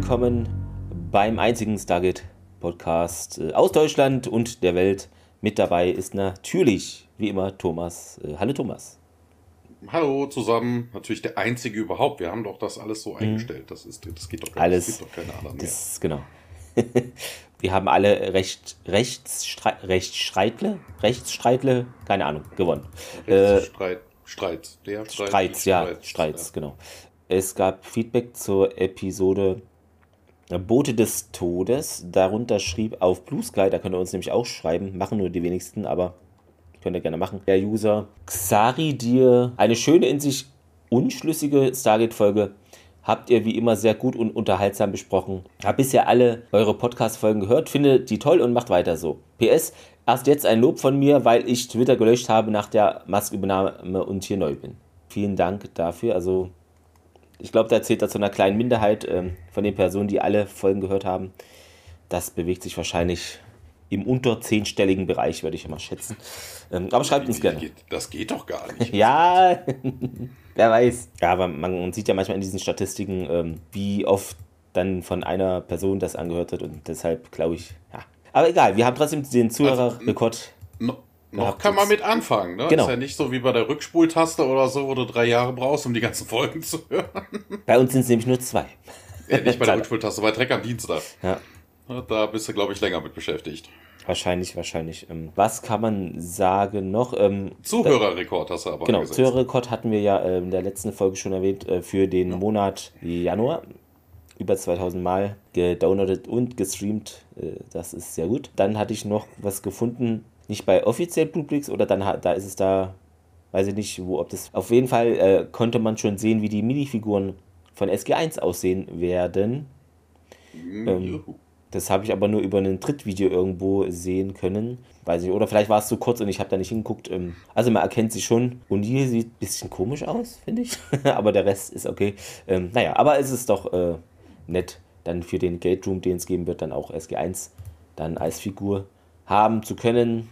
willkommen beim einzigen Stargate Podcast äh, aus Deutschland und der Welt. Mit dabei ist natürlich, wie immer, Thomas. Äh, hallo Thomas. Hallo zusammen, natürlich der einzige überhaupt. Wir haben doch das alles so eingestellt. Das, ist, das geht doch gar Alles. Es gibt doch keine anderen mehr. Das, genau. Wir haben alle Recht, Rechtsstrei, Rechtsstreitle, Rechtsstreitle, keine Ahnung, gewonnen. Äh, Streit, Streit, der Streit. Streits, ja, Streits, Streits, genau. Es gab Feedback zur Episode Boote des Todes. Darunter schrieb auf Blue Sky, da könnt ihr uns nämlich auch schreiben, machen nur die wenigsten, aber könnt ihr gerne machen. Der User Xari dir eine schöne in sich unschlüssige Stargate-Folge. Habt ihr wie immer sehr gut und unterhaltsam besprochen. Hab bisher alle eure Podcast-Folgen gehört, finde die toll und macht weiter so. PS, erst jetzt ein Lob von mir, weil ich Twitter gelöscht habe nach der Maskübernahme und hier neu bin. Vielen Dank dafür. Also ich glaube, da zählt er zu einer kleinen Minderheit ähm, von den Personen, die alle Folgen gehört haben. Das bewegt sich wahrscheinlich im unter zehnstelligen Bereich, würde ich mal schätzen. Ähm, aber schreibt uns gerne. das geht doch gar nicht. Ja, wer weiß. Ja, aber man sieht ja manchmal in diesen Statistiken, ähm, wie oft dann von einer Person das angehört wird und deshalb glaube ich, ja. Aber egal, wir haben trotzdem den Zuhörerrekord. No, noch kann man mit anfangen. Ne? Genau. Ist ja nicht so wie bei der Rückspultaste oder so, wo du drei Jahre brauchst, um die ganzen Folgen zu hören. Bei uns sind es nämlich nur zwei. ja, nicht bei der. Rückspultaste, bei Dreck am Dienstag. Ja. Ja, Da bist du, glaube ich, länger mit beschäftigt. Wahrscheinlich, wahrscheinlich. Ähm, was kann man sagen noch? Ähm, Zuhörerrekord hast du aber Genau, gesetzt. Zuhörerrekord hatten wir ja äh, in der letzten Folge schon erwähnt äh, für den Monat Januar. Über 2000 Mal gedownloadet und gestreamt. Äh, das ist sehr gut. Dann hatte ich noch was gefunden, nicht bei offiziell Bluebricks oder dann da ist es da, weiß ich nicht, wo, ob das. Auf jeden Fall äh, konnte man schon sehen, wie die Minifiguren von SG1 aussehen werden. ähm, Juhu. Das habe ich aber nur über ein Trittvideo irgendwo sehen können. Weiß ich. Oder vielleicht war es zu kurz und ich habe da nicht hingeguckt. Ähm, Also man erkennt sie schon. Und hier sieht ein bisschen komisch aus, finde ich. aber der Rest ist okay. Ähm, naja, aber es ist doch äh, nett, dann für den Gate Room, den es geben wird, dann auch SG1 dann als Figur haben zu können.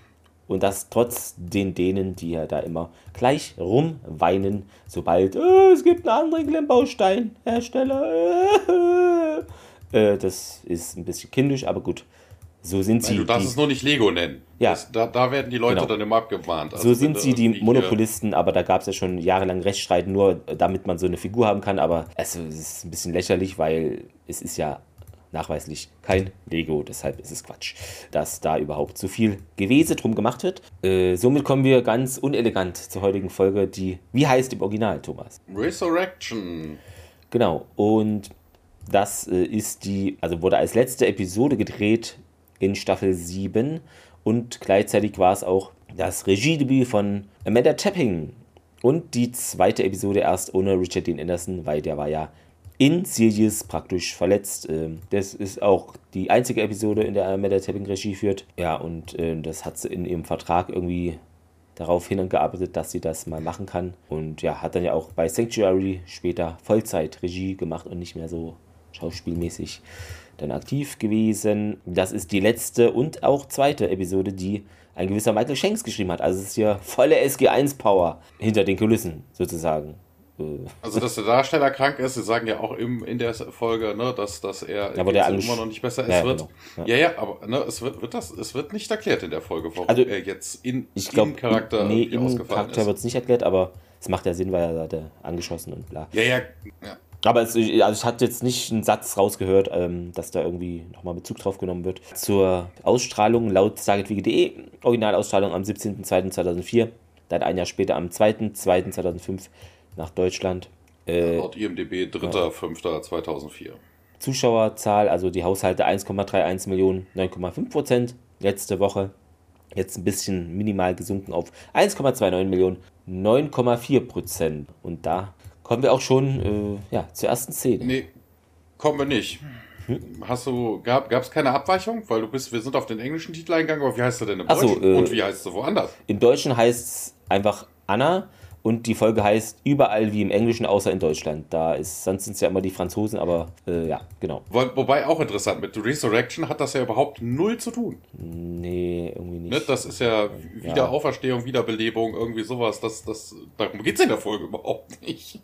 Und das trotz den denen, die ja da immer gleich rumweinen, sobald "Äh, es gibt einen anderen Klemmbaustein-Hersteller. Äh, das ist ein bisschen kindisch, aber gut. So sind Nein, sie. du darfst die- es nur nicht Lego nennen. Ja. Das, da, da werden die Leute Genau. dann immer abgemahnt. Also so sind sie die hier- Monopolisten, aber da gab es ja schon jahrelang Rechtsstreit, nur damit man so eine Figur haben kann. Aber es ist ein bisschen lächerlich, weil es ist ja nachweislich kein Lego. Deshalb ist es Quatsch, dass da überhaupt so viel Gewese drum gemacht wird. Äh, somit kommen wir ganz unelegant zur heutigen Folge, die, wie heißt im Original, Thomas? Resurrection. Genau, und das äh, ist die, also wurde als letzte Episode gedreht in Staffel 7 und gleichzeitig war es auch das Regiedebüt von Amanda Tapping und die zweite Episode erst ohne Richard Dean Anderson, weil der war ja in Sirius praktisch verletzt. Ähm, Das ist auch die einzige Episode, in der Amanda Tapping Regie führt. Ja, und äh, das hat sie in ihrem Vertrag irgendwie darauf hingearbeitet, dass sie das mal machen kann. Und ja, hat dann ja auch bei Sanctuary später Vollzeit Regie gemacht und nicht mehr so schauspielmäßig dann aktiv gewesen. Das ist die letzte und auch zweite Episode, die ein gewisser Michael Shanks geschrieben hat. Also es ist hier volle SG1-Power hinter den Kulissen sozusagen. Äh, Also, dass der Darsteller krank ist, sie sagen ja auch im, in der Folge, ne, dass, dass er Ja, der immer noch nicht besser ist. Ja, wird, genau. ja. ja, aber ne, es, wird, wird das, es wird nicht erklärt in der Folge, warum Also, er jetzt in, Ich glaube, in Charakter nee, im Charakter wird es nicht erklärt, aber es macht ja Sinn, weil er hat er angeschossen und bla. Ja, ja, ja. Aber es, also ich hatte jetzt nicht einen Satz rausgehört, ähm, dass da irgendwie nochmal Bezug drauf genommen wird. Zur Ausstrahlung laut stargetwiki.de, Originalausstrahlung am 17.02.2004, dann ein Jahr später am 2.02.2005 nach Deutschland. Äh, Laut IMDB 3.5.2004. Zuschauerzahl, also die Haushalte 1,31 Millionen, 9,5 Prozent letzte Woche. Jetzt ein bisschen minimal gesunken auf 1,29 Millionen, 9,4 Prozent. Und da kommen wir auch schon äh, ja, zur ersten Szene. Nee, kommen wir nicht. Hm? Hast du, gab es keine Abweichung? Weil du bist, wir sind auf den englischen Titel eingegangen, aber wie heißt er denn im Ach so, Deutschen? äh, Und wie heißt er woanders? Im Deutschen heißt es einfach Anna und die Folge heißt überall wie im Englischen, außer in Deutschland. Da ist, sonst sind es ja immer die Franzosen, aber äh, ja, genau. Wo, wobei auch interessant, mit Resurrection hat das ja überhaupt null zu tun. Nee, irgendwie nicht. Ne? Das ist ja Wiederauferstehung, Wiederbelebung, irgendwie sowas. Das, das, darum geht es in der Folge überhaupt nicht.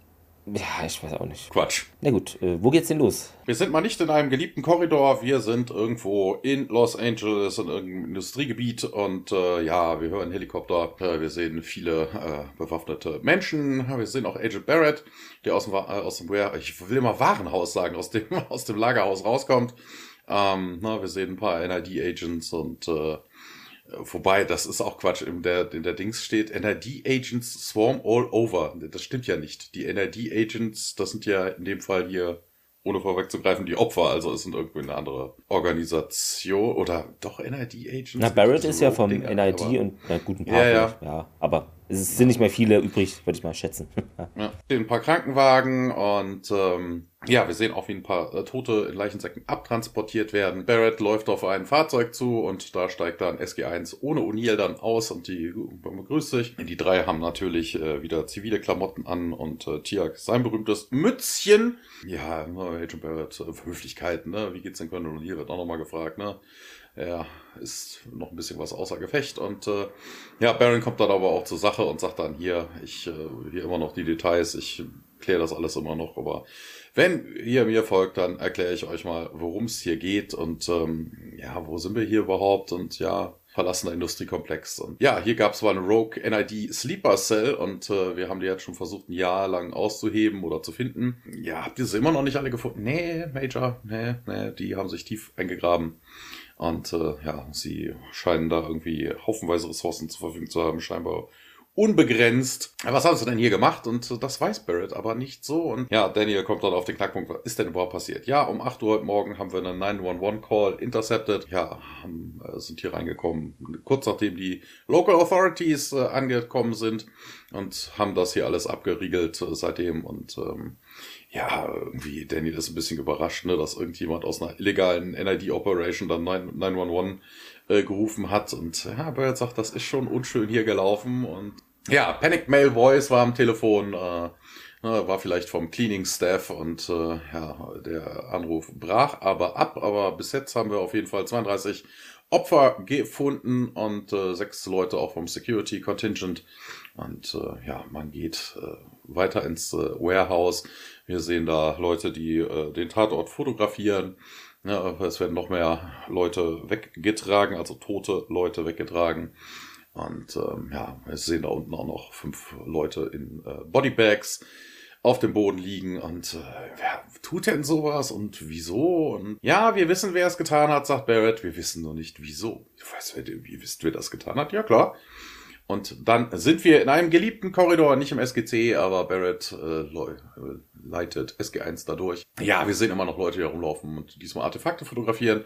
Ja, ich weiß auch nicht. Quatsch. Na gut, äh, wo geht's denn los? Wir sind mal nicht in einem geliebten Korridor, wir sind irgendwo in Los Angeles in irgendeinem Industriegebiet und äh, ja, wir hören Helikopter, äh, wir sehen viele äh, bewaffnete Menschen, wir sehen auch Agent Barrett, der aus dem, äh, aus dem ich will immer Warenhaus sagen, aus dem, aus dem Lagerhaus rauskommt. Ähm, na, wir sehen ein paar NID-Agents und äh, Wobei, das ist auch Quatsch. In der, in der Dings steht, NRD-Agents swarm all over. Das stimmt ja nicht. Die NRD-Agents, das sind ja in dem Fall hier, ohne vorwegzugreifen, die Opfer. Also es sind irgendwie eine andere Organisation. Oder doch NRD-Agents? Na, Barrett ist ja vom NID und na, guten Partner. Ja, ja. ja, aber es sind nicht mehr viele übrig, würde ich mal schätzen. ja, ein paar Krankenwagen und ähm, ja, wir sehen auch, wie ein paar äh, Tote in Leichensäcken abtransportiert werden. Barrett läuft auf ein Fahrzeug zu und da steigt dann SG1 ohne O'Neill dann aus und die begrüßt sich. Die drei haben natürlich äh, wieder zivile Klamotten an und äh, Tiak sein berühmtes Mützchen. Ja, Agent Barrett, äh, Höflichkeiten, ne? Wie geht's denn Colonel O'Neill? Wird auch nochmal gefragt, ne? Er ist noch ein bisschen was außer Gefecht und äh, ja, Baron kommt dann aber auch zur Sache und sagt dann hier, ich äh, hier immer noch die Details, ich kläre das alles immer noch, aber wenn ihr mir folgt, dann erkläre ich euch mal, worum es hier geht und ähm, ja, wo sind wir hier überhaupt und ja, verlassener Industriekomplex. Und ja, hier gab es zwar eine Rogue NID Sleeper Cell und äh, wir haben die jetzt schon versucht, ein Jahr lang auszuheben oder zu finden. Ja, habt ihr sie immer noch nicht alle gefunden? Nee, Major, nee, nee, die haben sich tief eingegraben. Und äh, ja, sie scheinen da irgendwie haufenweise Ressourcen zur Verfügung zu haben, scheinbar unbegrenzt. Was haben sie denn hier gemacht? Und das weiß Barrett aber nicht so. Und ja, Daniel kommt dann auf den Knackpunkt, was ist denn überhaupt passiert? Ja, um 8 Uhr heute Morgen haben wir einen 911-Call intercepted. Ja, haben, äh, sind hier reingekommen, kurz nachdem die Local Authorities äh, angekommen sind und haben das hier alles abgeriegelt äh, seitdem. Und ähm, ja, irgendwie Daniel ist ein bisschen überrascht, ne, dass irgendjemand aus einer illegalen NID-Operation dann 911 äh, gerufen hat. Und ja, Barrett sagt, das ist schon unschön hier gelaufen. Und ja, Panic Mail Voice war am Telefon, äh, ne, war vielleicht vom Cleaning Staff und äh, ja, der Anruf brach aber ab. Aber bis jetzt haben wir auf jeden Fall 32 Opfer gefunden und äh, sechs Leute auch vom Security Contingent. Und äh, ja, man geht äh, weiter ins äh, Warehouse. Wir sehen da Leute, die äh, den Tatort fotografieren. Ja, es werden noch mehr Leute weggetragen, also tote Leute weggetragen. Und ähm, ja, wir sehen da unten auch noch fünf Leute in äh, Bodybags auf dem Boden liegen und äh, wer tut denn sowas und wieso? Und ja, wir wissen, wer es getan hat, sagt Barrett. Wir wissen nur nicht wieso. Ich weiß, wie wisst, wer das getan hat? Ja, klar. Und dann sind wir in einem geliebten Korridor, nicht im SGC, aber Barrett äh, leitet SG1 dadurch. Ja, wir sehen immer noch Leute, die herumlaufen und diesmal Artefakte fotografieren.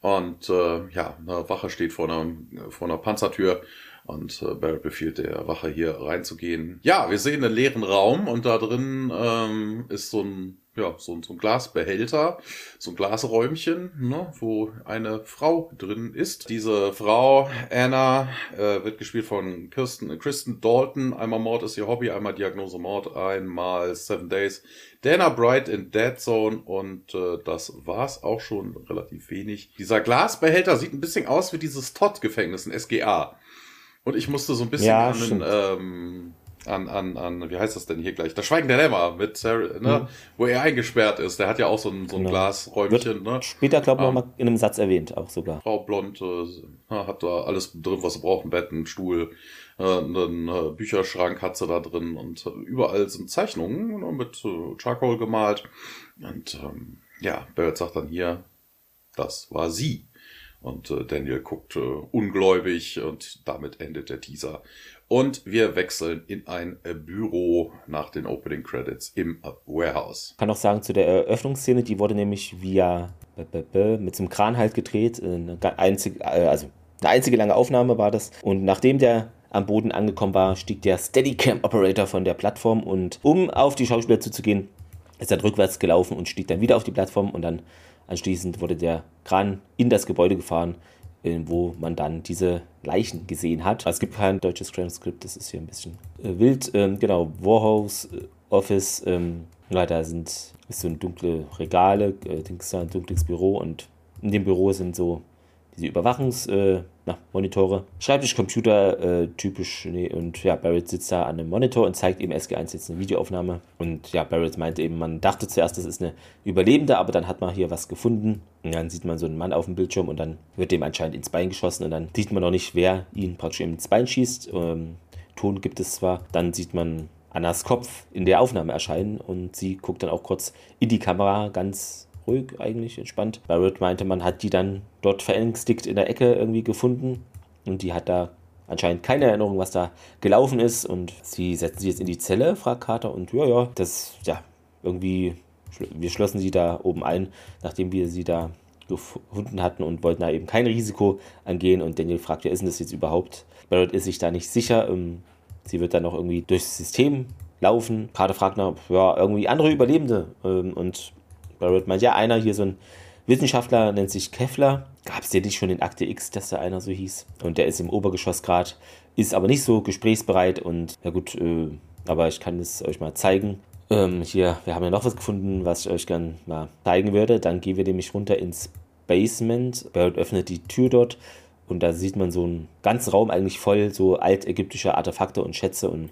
Und äh, ja, eine Wache steht vor einer, vor einer Panzertür und äh, Barrett befiehlt der Wache hier reinzugehen. Ja, wir sehen einen leeren Raum und da drin ähm, ist so ein ja, so, so ein Glasbehälter, so ein Glasräumchen, ne, wo eine Frau drin ist. Diese Frau, Anna, äh, wird gespielt von Kirsten, Kristen Dalton. Einmal Mord ist ihr Hobby, einmal Diagnose Mord, einmal Seven Days. Dana Bright in Dead Zone und äh, das war's auch schon relativ wenig. Dieser Glasbehälter sieht ein bisschen aus wie dieses Todd-Gefängnis in SGA. Und ich musste so ein bisschen Ja, an stimmt. ähm, an, an, an, wie heißt das denn hier gleich? Das Schweigen der Lämmer mit Sarah, ne? Mhm. Wo er eingesperrt ist. Der hat ja auch so ein, so ein Genau. Glasräumchen, ne? Später, glaube ich, Ähm. noch mal in einem Satz erwähnt, auch sogar. Frau Blond äh, hat da alles drin, was sie braucht. Ein Bett, ein Stuhl, äh, einen äh, Bücherschrank hat sie da drin und äh, überall sind Zeichnungen ne, mit äh, Charcoal gemalt. Und ähm, ja, Barrett sagt dann hier, das war sie. Und äh, Daniel guckt äh, ungläubig und damit endet der Teaser. Und wir wechseln in ein äh, Büro nach den Opening Credits im äh, Warehouse. kann auch sagen, zu der Eröffnungsszene, die wurde nämlich via mit so einem Kran halt gedreht. äh, Eine ga- einzig, äh, also Eine einzige lange Aufnahme war das. Und nachdem der am Boden angekommen war, stieg der Steadicam Operator von der Plattform und um auf die Schauspieler zuzugehen, ist dann rückwärts gelaufen und stieg dann wieder auf die Plattform und dann anschließend wurde der Kran in das Gebäude gefahren, wo man dann diese Leichen gesehen hat. Es gibt kein deutsches Transkript, das ist hier ein bisschen äh, wild. Ähm, genau, Warhouse äh, Office, ähm, ja, da sind ist so ein dunkle Regale, äh, ein dunkles Büro und in dem Büro sind so diese Überwachungsmonitore. Äh, Schreibtischcomputer, äh, typisch, nee, und ja, Barrett sitzt da an einem Monitor und zeigt eben SG1 jetzt eine Videoaufnahme. Und ja, Barrett meinte eben, man dachte zuerst, das ist eine Überlebende, aber dann hat man hier was gefunden. Und dann sieht man so einen Mann auf dem Bildschirm und dann wird dem anscheinend ins Bein geschossen und dann sieht man noch nicht, wer ihn praktisch ins Bein schießt. Ähm, Ton gibt es zwar, dann sieht man Annas Kopf in der Aufnahme erscheinen und sie guckt dann auch kurz in die Kamera, ganz ruhig eigentlich, entspannt. Barrett meinte, man hat die dann dort verängstigt in der Ecke irgendwie gefunden und die hat da anscheinend keine Erinnerung, was da gelaufen ist und sie setzen sie jetzt in die Zelle, fragt Carter und ja, ja, das, ja, irgendwie, wir schlossen sie da oben ein, nachdem wir sie da gefunden hatten und wollten da eben kein Risiko angehen und Daniel fragt, wer ist denn das jetzt überhaupt? Barrett ist sich da nicht sicher, ähm, Sie wird dann noch irgendwie durchs System laufen. Gerade fragt nach, ja, irgendwie andere Überlebende. Ähm, und Barrett meint, ja, einer hier, so ein Wissenschaftler, nennt sich Kevlar. Gab es den nicht schon in Akte X, dass da einer so hieß? Und der ist im Obergeschoss gerade, ist aber nicht so gesprächsbereit und, ja gut, äh, aber ich kann es euch mal zeigen. Ähm, hier, wir haben ja noch was gefunden, was ich euch gerne mal zeigen würde. Dann gehen wir nämlich runter ins Basement. Barrett öffnet die Tür dort und da sieht man so einen ganzen Raum eigentlich voll so altägyptische Artefakte und Schätze und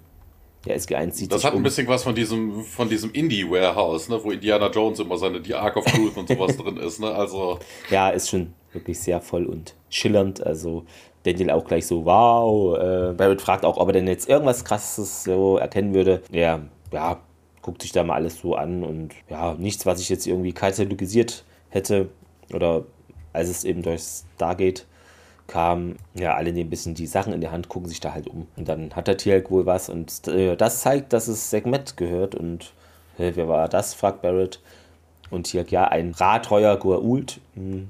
der SG1 sieht Das hat um. ein bisschen was von diesem, von diesem Indie-Warehouse, ne, wo Indiana Jones immer seine Die Ark of Truth und sowas drin ist, ne? Also. Ja, ist schon wirklich sehr voll und schillernd. Also Daniel auch gleich so, wow. Äh, Barrett fragt auch, ob er denn jetzt irgendwas krasses so erkennen würde. Ja, ja, guckt sich da mal alles so an und ja, nichts, was ich jetzt irgendwie katalogisiert hätte. Oder als es eben durch Stargate kam, ja, alle nehmen ein bisschen die Sachen in die Hand, gucken sich da halt um. Und dann hat der Tierk wohl was und äh, das zeigt, dass es Segment gehört. Und äh, wer war das? fragt Barrett. Und Tierk, ja, ein Ratreuer Goa'uld. Hm.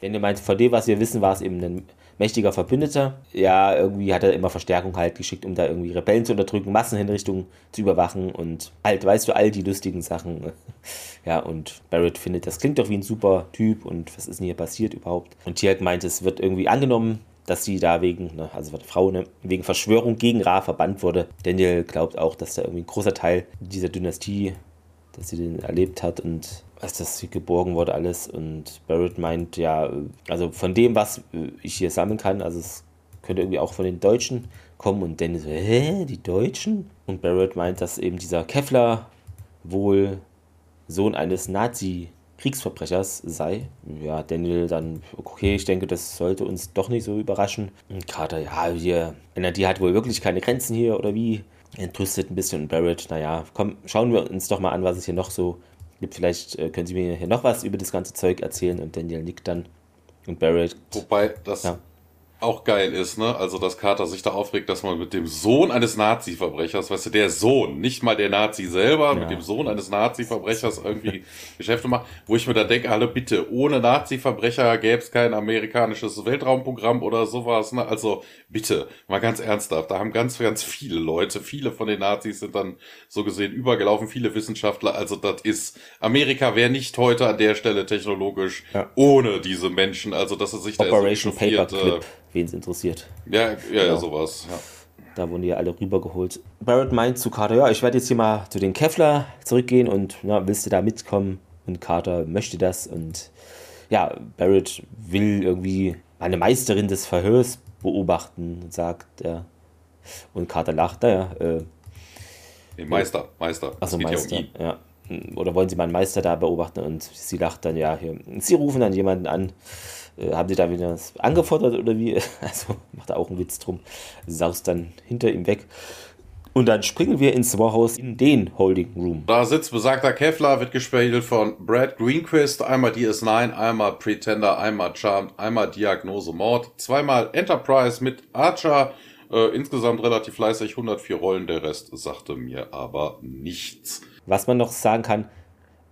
Wenn ihr meint, von dem, was wir wissen, war es eben ein mächtiger Verbündeter. Ja, irgendwie hat er immer Verstärkung halt geschickt, um da irgendwie Rebellen zu unterdrücken, Massenhinrichtungen zu überwachen und halt, weißt du, all die lustigen Sachen. Ja, und Barrett findet, das klingt doch wie ein super Typ und was ist denn hier passiert überhaupt? Und Tierk meint, es wird irgendwie angenommen, dass sie da wegen, ne, also die Frau, ne, wegen Verschwörung gegen Ra verbannt wurde. Daniel glaubt auch, dass da irgendwie ein großer Teil dieser Dynastie, dass sie den erlebt hat und was das geborgen wurde alles. Und Barrett meint, ja, also von dem, was ich hier sammeln kann, also es könnte irgendwie auch von den Deutschen kommen. Und Daniel so, hä, die Deutschen? Und Barrett meint, dass eben dieser Kevlar wohl Sohn eines Nazi-Kriegsverbrechers sei. Ja, Daniel dann, okay, ich denke, das sollte uns doch nicht so überraschen. Und Carter, ja, wir, die hat wohl wirklich keine Grenzen hier oder wie? Entrüstet ein bisschen Barrett, naja, komm, schauen wir uns doch mal an, was es hier noch so gibt. Vielleicht äh, können Sie mir hier noch was über das ganze Zeug erzählen und Daniel nickt dann. Und Barrett. Wobei das ja auch geil ist, ne? Also, dass Carter sich da aufregt, dass man mit dem Sohn eines Nazi-Verbrechers, weißt du, der Sohn, nicht mal der Nazi selber, ja. mit dem Sohn eines Nazi-Verbrechers irgendwie Geschäfte macht, wo ich mir dann denke, alle bitte, ohne Nazi-Verbrecher gäbe es kein amerikanisches Weltraumprogramm oder sowas, ne? Also, bitte, mal ganz ernsthaft, da haben ganz, ganz viele Leute, viele von den Nazis sind dann so gesehen übergelaufen, viele Wissenschaftler, also das ist, Amerika wäre nicht heute an der Stelle technologisch ja. ohne diese Menschen, also dass es sich Operation da Paperclip wen es interessiert. Ja, ja, genau. ja, sowas. Ja. Da wurden die alle rübergeholt. Barrett meint zu Carter, ja, ich werde jetzt hier mal zu den Kevlar zurückgehen und na, willst du da mitkommen? Und Carter möchte das und ja, Barrett will irgendwie eine Meisterin des Verhörs beobachten, sagt er. Und Carter lacht, naja. Äh, nee, Meister, Meister. Achso, Meister, ja, ja. Oder wollen Sie meinen Meister da beobachten? Und sie lacht dann, ja, hier. Sie rufen dann jemanden an haben sie da wieder was angefordert oder wie? Also macht er auch einen Witz drum. Saust dann hinter ihm weg. Und dann springen wir ins Warhaus in den Holding Room. Da sitzt besagter Kevlar, wird gespielt von Brad Greenquist. Einmal DS9, einmal Pretender, einmal Charmed, einmal Diagnose Mord. Zweimal Enterprise mit Archer. Äh, insgesamt relativ fleißig, 104 Rollen. Der Rest sagte mir aber nichts. Was man noch sagen kann,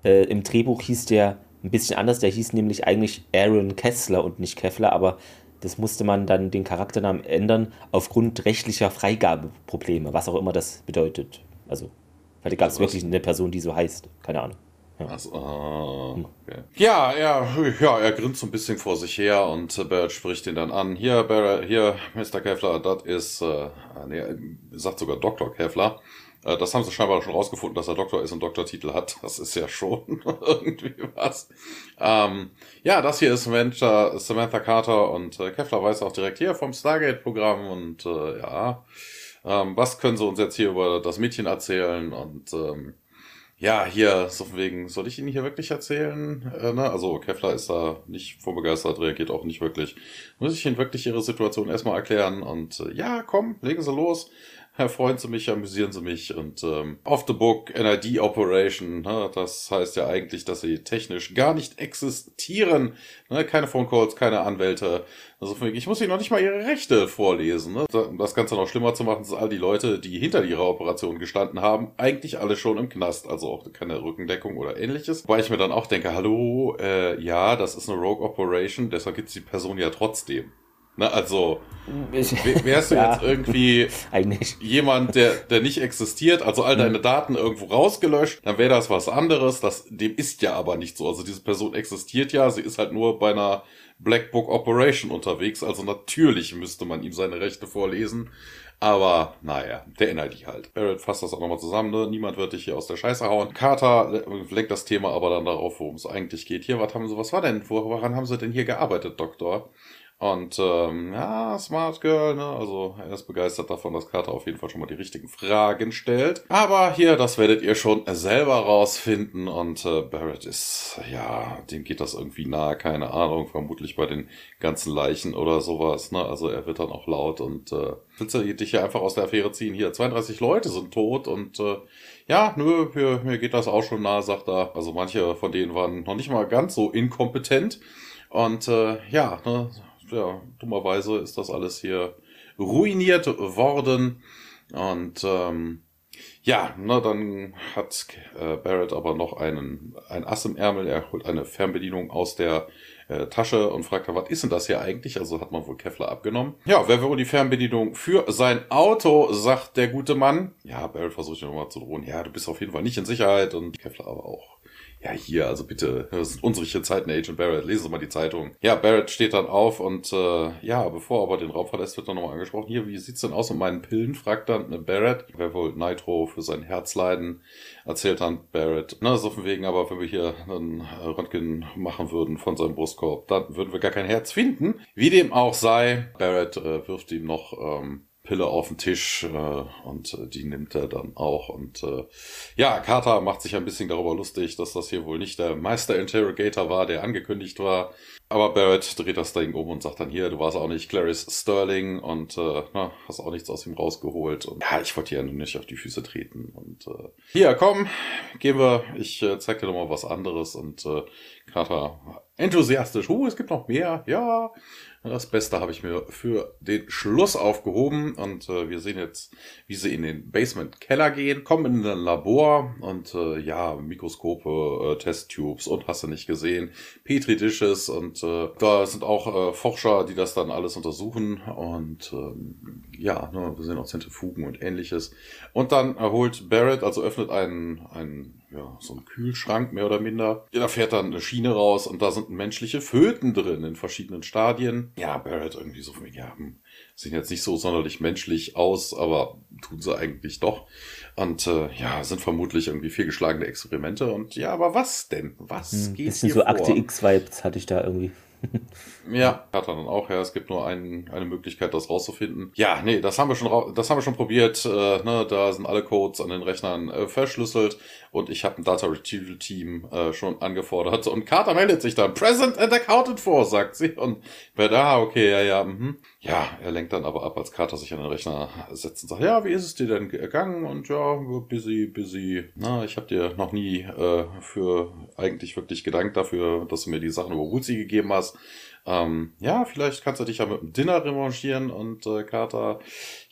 äh, im Drehbuch hieß der ein bisschen anders. Der hieß nämlich eigentlich Aaron Kessler und nicht Kevlar, aber das musste man dann den Charakternamen ändern aufgrund rechtlicher Freigabeprobleme, was auch immer das bedeutet. Also, vielleicht gab es wirklich eine Person, die so heißt. Keine Ahnung. Ja. Also, okay. ja, er, ja, er grinst so ein bisschen vor sich her und Barrett spricht ihn dann an. Hier, Barrett, hier, Mr. Kevlar, das ist, äh, nee, sagt sogar Dr. Kevlar. Äh, das haben sie scheinbar schon rausgefunden, dass er Doktor ist und Doktortitel hat. Das ist ja schon irgendwie was. Ähm, ja, das hier ist Samantha, Samantha Carter und äh, Kevlar weiß auch direkt hier vom Stargate-Programm und äh, ja, ähm, was können sie uns jetzt hier über das Mädchen erzählen und ähm, ja, hier, so wegen, soll ich Ihnen hier wirklich erzählen? Äh, ne? Also Kevlar ist da nicht vorbegeistert, reagiert auch nicht wirklich. Muss ich Ihnen wirklich Ihre Situation erstmal erklären? Und äh, ja, komm, legen Sie los erfreuen Sie mich, amüsieren Sie mich und ähm, off the book NID Operation, ne, das heißt ja eigentlich, dass sie technisch gar nicht existieren, ne, keine Phone Calls, keine Anwälte. Also ich muss Ihnen noch nicht mal Ihre Rechte vorlesen. Ne. Das Ganze noch schlimmer zu machen, sind all die Leute, die hinter ihrer Operation gestanden haben, eigentlich alle schon im Knast, also auch keine Rückendeckung oder ähnliches. Weil ich mir dann auch denke, hallo, äh, ja, das ist eine Rogue Operation, deshalb gibt es die Person ja trotzdem. Na, also, wärst du ja, jetzt irgendwie eigentlich. jemand, der, der nicht existiert, also all deine hm. Daten irgendwo rausgelöscht, dann wäre das was anderes. Das, dem ist ja aber nicht so. Also diese Person existiert ja, sie ist halt nur bei einer Black Book Operation unterwegs. Also natürlich müsste man ihm seine Rechte vorlesen. Aber naja, der Inhalt halt. Barrett fasst das auch nochmal zusammen, ne? Niemand wird dich hier aus der Scheiße hauen. Carter lenkt das Thema aber dann darauf, worum es eigentlich geht. Hier, was haben sie, was war denn? Woran haben sie denn hier gearbeitet, Doktor? Und ähm, ja, Smart Girl, ne? Also er ist begeistert davon, dass Carter auf jeden Fall schon mal die richtigen Fragen stellt. Aber hier, das werdet ihr schon selber rausfinden. Und äh, Barrett ist, ja, dem geht das irgendwie nahe, keine Ahnung, vermutlich bei den ganzen Leichen oder sowas. Ne? Also er wird dann auch laut und äh, willst du dich hier einfach aus der Affäre ziehen? Hier, 32 Leute sind tot und äh, ja, nö, mir, mir geht das auch schon nahe, sagt er. Also manche von denen waren noch nicht mal ganz so inkompetent. Und äh, ja, ne, ja, dummerweise ist das alles hier ruiniert worden. Und ähm, ja, na, dann hat äh, Barrett aber noch einen, ein Ass im Ärmel. Er holt eine Fernbedienung aus der äh, Tasche und fragt, was ist denn das hier eigentlich? Also hat man wohl Kevlar abgenommen. Ja, wer will die Fernbedienung für sein Auto, sagt der gute Mann. Ja, Barrett versucht ihn nochmal zu drohen. Ja, du bist auf jeden Fall nicht in Sicherheit und Kevlar aber auch ja, hier, also bitte, das sind unsere Zeiten, Agent Barrett, lesen Sie mal die Zeitung. Ja, Barrett steht dann auf und äh, ja, bevor er aber den Raum verlässt, wird dann nochmal angesprochen. Hier, wie sieht's denn aus mit meinen Pillen? fragt dann äh, Barrett. Wer wohl Nitro für sein Herz leiden? Erzählt dann Barrett. Na, so von wegen, aber wenn wir hier einen Röntgen machen würden von seinem Brustkorb, dann würden wir gar kein Herz finden. Wie dem auch sei, Barrett äh, wirft ihm noch ähm, Pille auf den Tisch äh, und äh, die nimmt er dann auch. Und äh, ja, Carter macht sich ein bisschen darüber lustig, dass das hier wohl nicht der Meister Interrogator war, der angekündigt war. Aber Barrett dreht das Ding um und sagt dann hier, du warst auch nicht Clarice Sterling und äh, na, hast auch nichts aus ihm rausgeholt. Und ja, ich wollte dir ja nicht auf die Füße treten. Und äh, hier, komm, gehen wir, ich äh, zeig dir doch mal was anderes. Und äh, Carter enthusiastisch, oh, es gibt noch mehr, ja. Das Beste habe ich mir für den Schluss aufgehoben und äh, wir sehen jetzt, wie sie in den Basement-Keller gehen, kommen in ein Labor und äh, ja, Mikroskope, äh, Testtubes und hast du nicht gesehen, Petri-Dishes und äh, da sind auch äh, Forscher, die das dann alles untersuchen und ähm, ja, ne, wir sehen auch Zentrifugen und ähnliches. Und dann erholt Barrett, also öffnet einen, einen ja, so ein Kühlschrank mehr oder minder. Da fährt dann eine Schiene raus und da sind menschliche Föten drin in verschiedenen Stadien. Ja, Barrett irgendwie so von ja, hm, sehen jetzt nicht so sonderlich menschlich aus, aber tun sie eigentlich doch. Und äh, ja, sind vermutlich irgendwie fehlgeschlagene Experimente. Und ja, aber was denn? Was hm, geht hier so vor? Akte X-Vibes hatte ich da irgendwie. Ja, hat er dann auch, ja. Es gibt nur ein, eine Möglichkeit, das rauszufinden. Ja, nee, das haben wir schon, das haben wir schon probiert. Äh, ne, da sind alle Codes an den Rechnern äh, verschlüsselt und ich habe ein Data Retrieval Team äh, schon angefordert. Und Carter meldet sich dann. Present and accounted for, sagt sie. Und wer da, okay, ja, ja, mhm. Ja, er lenkt dann aber ab, als Carter sich an den Rechner setzt und sagt, ja, wie ist es dir denn gegangen? Und ja, busy, busy. Na, ich habe dir noch nie äh, für eigentlich wirklich gedankt dafür, dass du mir die Sachen über Woodsy gegeben hast. Ähm, ja, vielleicht kannst du dich ja mit dem Dinner revanchieren und äh, Carter,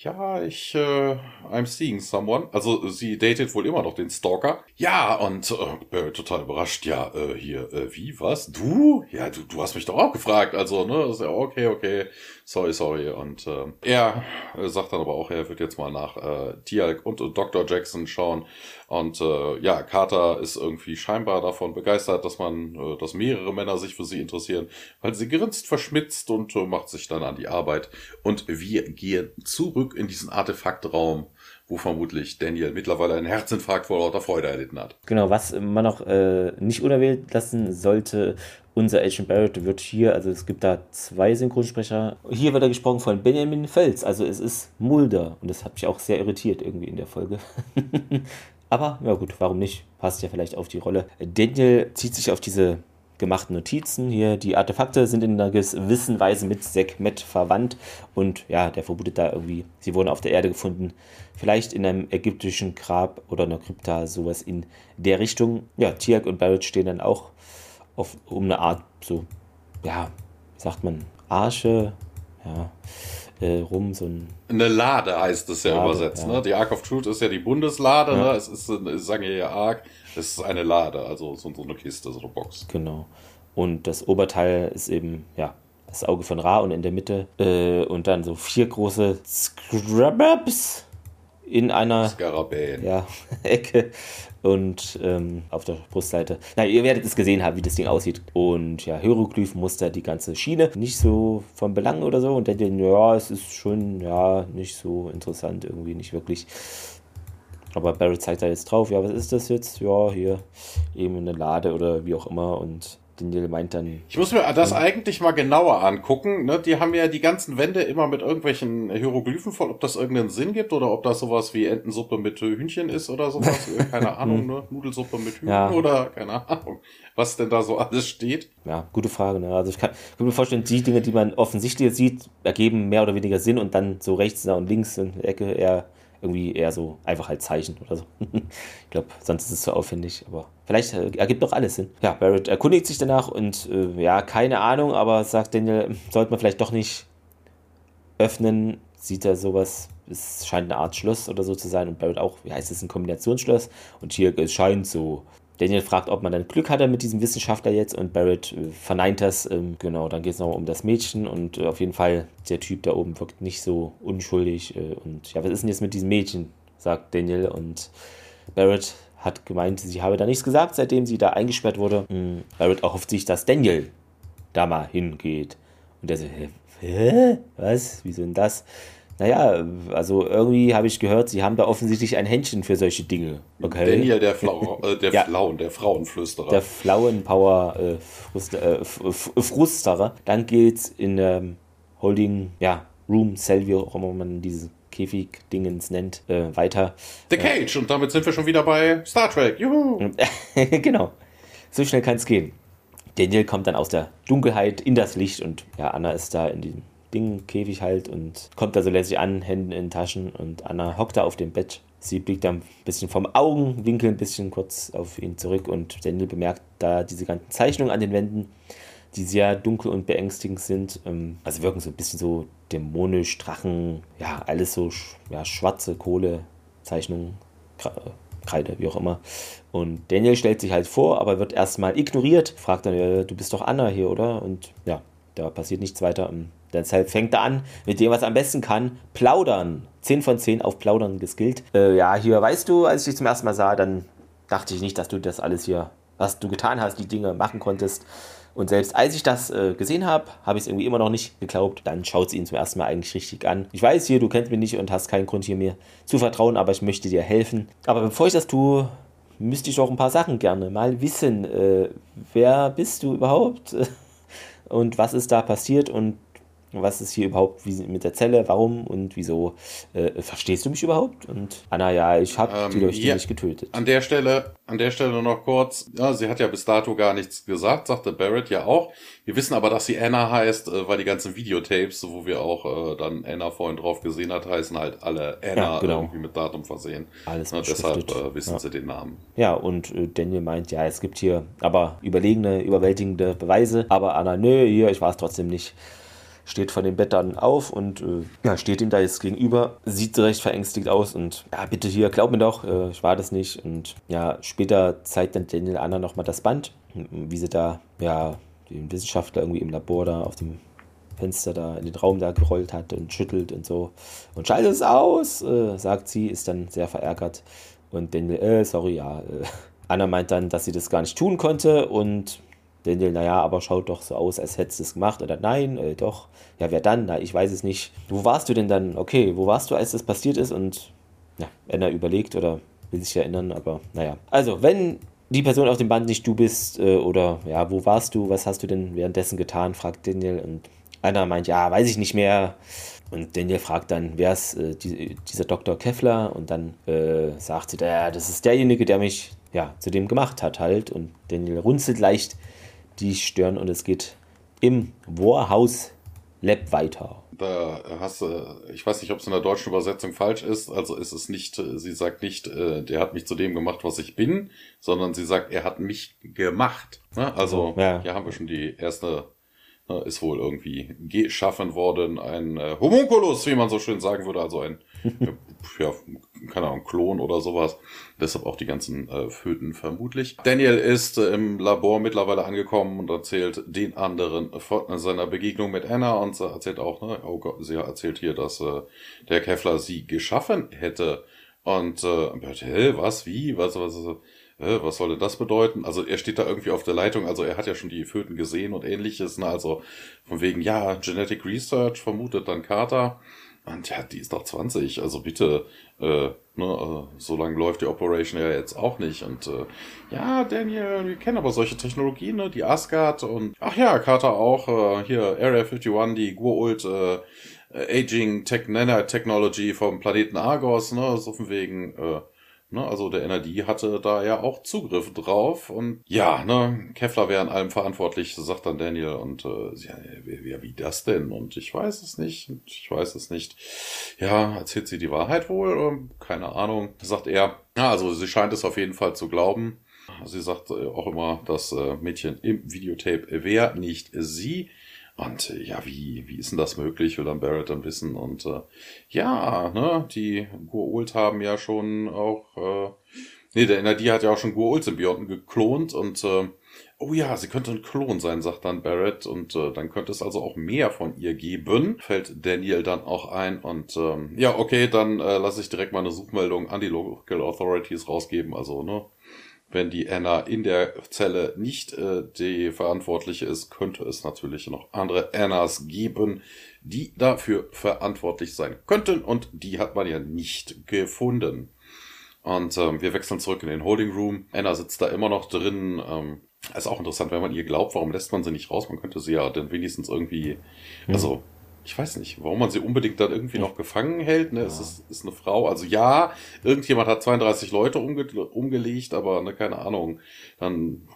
ja, ich, äh, I'm seeing someone. Also sie datet wohl immer noch den Stalker. Ja, und äh, Barry total überrascht. Ja, äh, hier, äh, wie, was? Du? Ja, du, du hast mich doch auch gefragt. Also, ne, ist ja okay, okay, sorry, sorry. Und äh, er äh, sagt dann aber auch, er wird jetzt mal nach äh, Tialk und, und Dr. Jackson schauen. Und äh, ja, Carter ist irgendwie scheinbar davon begeistert, dass man, äh, dass mehrere Männer sich für sie interessieren, weil sie grinst, verschmitzt und äh, macht sich dann an die Arbeit. Und wir gehen zurück zurück in diesen Artefaktraum, wo vermutlich Daniel mittlerweile einen Herzinfarkt vor lauter Freude erlitten hat. Genau, was man noch äh, nicht unerwähnt lassen sollte, unser Agent Barrett wird hier, also es gibt da zwei Synchronsprecher. Hier wird er gesprochen von Benjamin Fels, also es ist Mulder und das hat mich auch sehr irritiert irgendwie in der Folge. Aber, ja gut, warum nicht? Passt ja vielleicht auf die Rolle. Daniel zieht sich auf diese gemachten Notizen. Hier, die Artefakte sind in einer gewissen Weise mit Sekhmet verwandt und ja, der vermutet da irgendwie, sie wurden auf der Erde gefunden. Vielleicht in einem ägyptischen Grab oder einer Krypta, sowas in der Richtung. Ja, Tiak und Barrett stehen dann auch auf, um eine Art, so, ja, wie sagt man, Arche, ja, äh, rum, so ein. Eine Lade heißt es ja Lade, übersetzt, ja. ne? Die Ark of Truth ist ja die Bundeslade, ja. ne? Es ist, sagen ja Ark, es ist eine Lade, also so, eine Kiste, so eine Box. Genau. Und das Oberteil ist eben, ja, das Auge von Ra und in der Mitte äh, und dann so vier große Scrubs in einer Skarabäen. Ja, Ecke und ähm, auf der Brustseite. Na, ihr werdet es gesehen haben, wie das Ding aussieht. Und ja, Hieroglyphenmuster, die ganze Schiene. Nicht so von Belang oder so. Und dann denkt ja, es ist schon, ja, nicht so interessant, irgendwie nicht wirklich. Aber Barrett zeigt da jetzt drauf, ja, was ist das jetzt? Ja, hier eben eine Lade oder wie auch immer. Und Daniel meint dann. Ich muss mir das eigentlich mal genauer angucken. Ne? Die haben ja die ganzen Wände immer mit irgendwelchen Hieroglyphen voll, ob das irgendeinen Sinn gibt oder ob das sowas wie Entensuppe mit Hühnchen ist oder sowas. keine Ahnung, ne? Nudelsuppe mit Hühnchen ja. oder keine Ahnung, was denn da so alles steht. Ja, gute Frage. Ne? Also ich kann, ich kann mir vorstellen, die Dinge, die man offensichtlich sieht, ergeben mehr oder weniger Sinn und dann so rechts und links in der Ecke eher irgendwie eher so einfach halt Zeichen oder so. ich glaube, sonst ist es zu aufwendig, aber vielleicht äh, ergibt doch alles Sinn. Ja, Barrett erkundigt sich danach und äh, ja, keine Ahnung, aber sagt Daniel, sollte man vielleicht doch nicht öffnen. Sieht er sowas, es scheint eine Art Schloss oder so zu sein und Barrett auch, wie heißt es, ein Kombinationsschloss und hier es scheint so Daniel fragt, ob man dann Glück hatte mit diesem Wissenschaftler jetzt und Barrett äh, verneint das. Ähm, genau, dann geht es noch um das Mädchen und äh, auf jeden Fall, der Typ da oben wirkt nicht so unschuldig. Äh, und ja, was ist denn jetzt mit diesem Mädchen? sagt Daniel und Barrett hat gemeint, sie habe da nichts gesagt, seitdem sie da eingesperrt wurde. Mhm. Barrett erhofft sich, dass Daniel da mal hingeht. Und der so, hä? Was? Wieso denn das? Naja, also irgendwie habe ich gehört, sie haben da offensichtlich ein Händchen für solche Dinge. Okay. Daniel, der, Flau, äh, der ja. Flauen, der Frauenflüsterer. Der Flauenpower äh, Fruster, äh, Frusterer. Dann geht's in ähm, Holding, ja, Room Cell, wie auch immer man diese Käfig-Dingens nennt, äh, weiter. The Cage, und damit sind wir schon wieder bei Star Trek. Juhu! genau. So schnell kann es gehen. Daniel kommt dann aus der Dunkelheit in das Licht und ja, Anna ist da in diesem Ding, Käfig halt und kommt da so letztlich an, Hände in Taschen und Anna hockt da auf dem Bett. Sie blickt dann ein bisschen vom Augenwinkel ein bisschen kurz auf ihn zurück und Daniel bemerkt da diese ganzen Zeichnungen an den Wänden, die sehr dunkel und beängstigend sind. Ähm, also wirken so ein bisschen so dämonisch, Drachen, ja, alles so ja, schwarze Kohlezeichnungen, Kreide, wie auch immer. Und Daniel stellt sich halt vor, aber wird erstmal ignoriert, fragt dann, du bist doch Anna hier, oder? Und ja, da passiert nichts weiter. Deshalb fängt er an mit dem, was er am besten kann, plaudern. 10 von 10 auf plaudern geskillt. Äh, ja, hier, weißt du, als ich dich zum ersten Mal sah, dann dachte ich nicht, dass du das alles hier, was du getan hast, die Dinge machen konntest. Und selbst als ich das äh, gesehen habe, habe ich es irgendwie immer noch nicht geglaubt. Dann schaut sie ihn zum ersten Mal eigentlich richtig an. Ich weiß hier, du kennst mich nicht und hast keinen Grund hier mir zu vertrauen, aber ich möchte dir helfen. Aber bevor ich das tue, müsste ich auch ein paar Sachen gerne mal wissen. Äh, wer bist du überhaupt? und was ist da passiert? Und was ist hier überhaupt wie mit der Zelle, warum und wieso, äh, verstehst du mich überhaupt? Und Anna, ja, ich habe ähm, die Leute ja, nicht getötet. An der Stelle, an der Stelle noch kurz, ja, sie hat ja bis dato gar nichts gesagt, sagte Barrett ja auch. Wir wissen aber, dass sie Anna heißt, äh, weil die ganzen Videotapes, wo wir auch äh, dann Anna vorhin drauf gesehen hat, heißen halt alle Anna ja, genau. irgendwie mit Datum versehen. Alles ja, Deshalb äh, wissen sie den Namen. Ja, und äh, Daniel meint, ja, es gibt hier aber überlegene, überwältigende Beweise, aber Anna, nö, hier, ich war es trotzdem nicht steht von dem Bett dann auf und äh, ja, steht ihm da jetzt gegenüber, sieht recht verängstigt aus und ja, bitte hier, glaub mir doch, äh, ich war das nicht. Und ja, später zeigt dann Daniel Anna nochmal das Band, wie sie da, ja, den Wissenschaftler irgendwie im Labor da auf dem Fenster da in den Raum da gerollt hat und schüttelt und so. Und schaltet es aus, äh, sagt sie, ist dann sehr verärgert. Und Daniel, äh, sorry, ja. Äh. Anna meint dann, dass sie das gar nicht tun konnte und Daniel, naja, aber schaut doch so aus, als hättest du es gemacht. Oder nein, äh, doch. Ja, wer dann? Na, ich weiß es nicht. Wo warst du denn dann? Okay, wo warst du, als das passiert ist? Und ja, Anna überlegt oder will sich erinnern, aber naja. Also, wenn die Person auf dem Band nicht du bist äh, oder ja, wo warst du? Was hast du denn währenddessen getan? fragt Daniel. Und Anna meint, ja, weiß ich nicht mehr. Und Daniel fragt dann, wer ist äh, die, dieser Dr. Keffler? Und dann äh, sagt sie, ja, das ist derjenige, der mich ja, zu dem gemacht hat halt. Und Daniel runzelt leicht die stören und es geht im Warhouse Lab weiter. Da hast du, ich weiß nicht, ob es in der deutschen Übersetzung falsch ist, also ist es nicht, sie sagt nicht, äh, der hat mich zu dem gemacht, was ich bin, sondern sie sagt, er hat mich gemacht. Ne? Also, ja. hier haben wir schon die erste Ne, ist wohl irgendwie geschaffen worden. Ein äh, Homunculus, wie man so schön sagen würde, also ein, ja, keine Ahnung, Klon oder sowas. Deshalb auch die ganzen äh, Föten vermutlich. Daniel ist äh, im Labor mittlerweile angekommen und erzählt den anderen von seiner Begegnung mit Anna und sie erzählt auch, ne, oh Gott, sie erzählt hier, dass äh, der Kevlar sie geschaffen hätte. Und äh, hä, was, wie, was, was, was äh, was soll denn das bedeuten? Also er steht da irgendwie auf der Leitung, also er hat ja schon die Föten gesehen und ähnliches, ne? also von wegen, ja, Genetic Research vermutet dann Carter. Und ja, die ist doch 20, also bitte, äh, ne, also, so lange läuft die Operation ja jetzt auch nicht. Und äh, ja, Daniel, wir kennen aber solche Technologien, ne, die Asgard und ach ja, Carter auch, äh, hier Area 51, die Gurult äh, Aging Tech Nanotechnology vom Planeten Argos, ne, so von wegen, äh, Ne, also der NRD hatte da ja auch Zugriff drauf und ja, ne, Kevlar wäre an allem verantwortlich, sagt dann Daniel und äh, ja, wie, wie das denn? Und ich weiß es nicht, ich weiß es nicht. Ja, erzählt sie die Wahrheit wohl? Keine Ahnung, sagt er. Ja, also sie scheint es auf jeden Fall zu glauben. Sie sagt äh, auch immer, das äh, Mädchen im Videotape wäre nicht sie. Und äh, ja, wie, wie ist denn das möglich, will dann Barrett dann wissen. Und äh, ja, ne, die Gua'uld haben ja schon auch, äh, nee, der NRD hat ja auch schon Gua'uld-Symbionten geklont und äh, oh ja, sie könnte ein Klon sein, sagt dann Barrett. Und äh, dann könnte es also auch mehr von ihr geben, fällt Daniel dann auch ein. Und ähm, ja, okay, dann äh, lasse ich direkt mal eine Suchmeldung an die Local Authorities rausgeben. Also, ne, wenn die Anna in der Zelle nicht äh, die Verantwortliche ist, könnte es natürlich noch andere Annas geben, die dafür verantwortlich sein könnten. Und die hat man ja nicht gefunden. Und ähm, wir wechseln zurück in den Holding Room. Anna sitzt da immer noch drin. Ähm, ist auch interessant, wenn man ihr glaubt, warum lässt man sie nicht raus? Man könnte sie ja dann wenigstens irgendwie, mhm. also ich weiß nicht, warum man sie unbedingt dann irgendwie noch gefangen hält. Ne? Ja. Es ist, ist eine Frau. Also ja, irgendjemand hat 32 Leute umge umgelegt, aber ne, keine Ahnung. Dann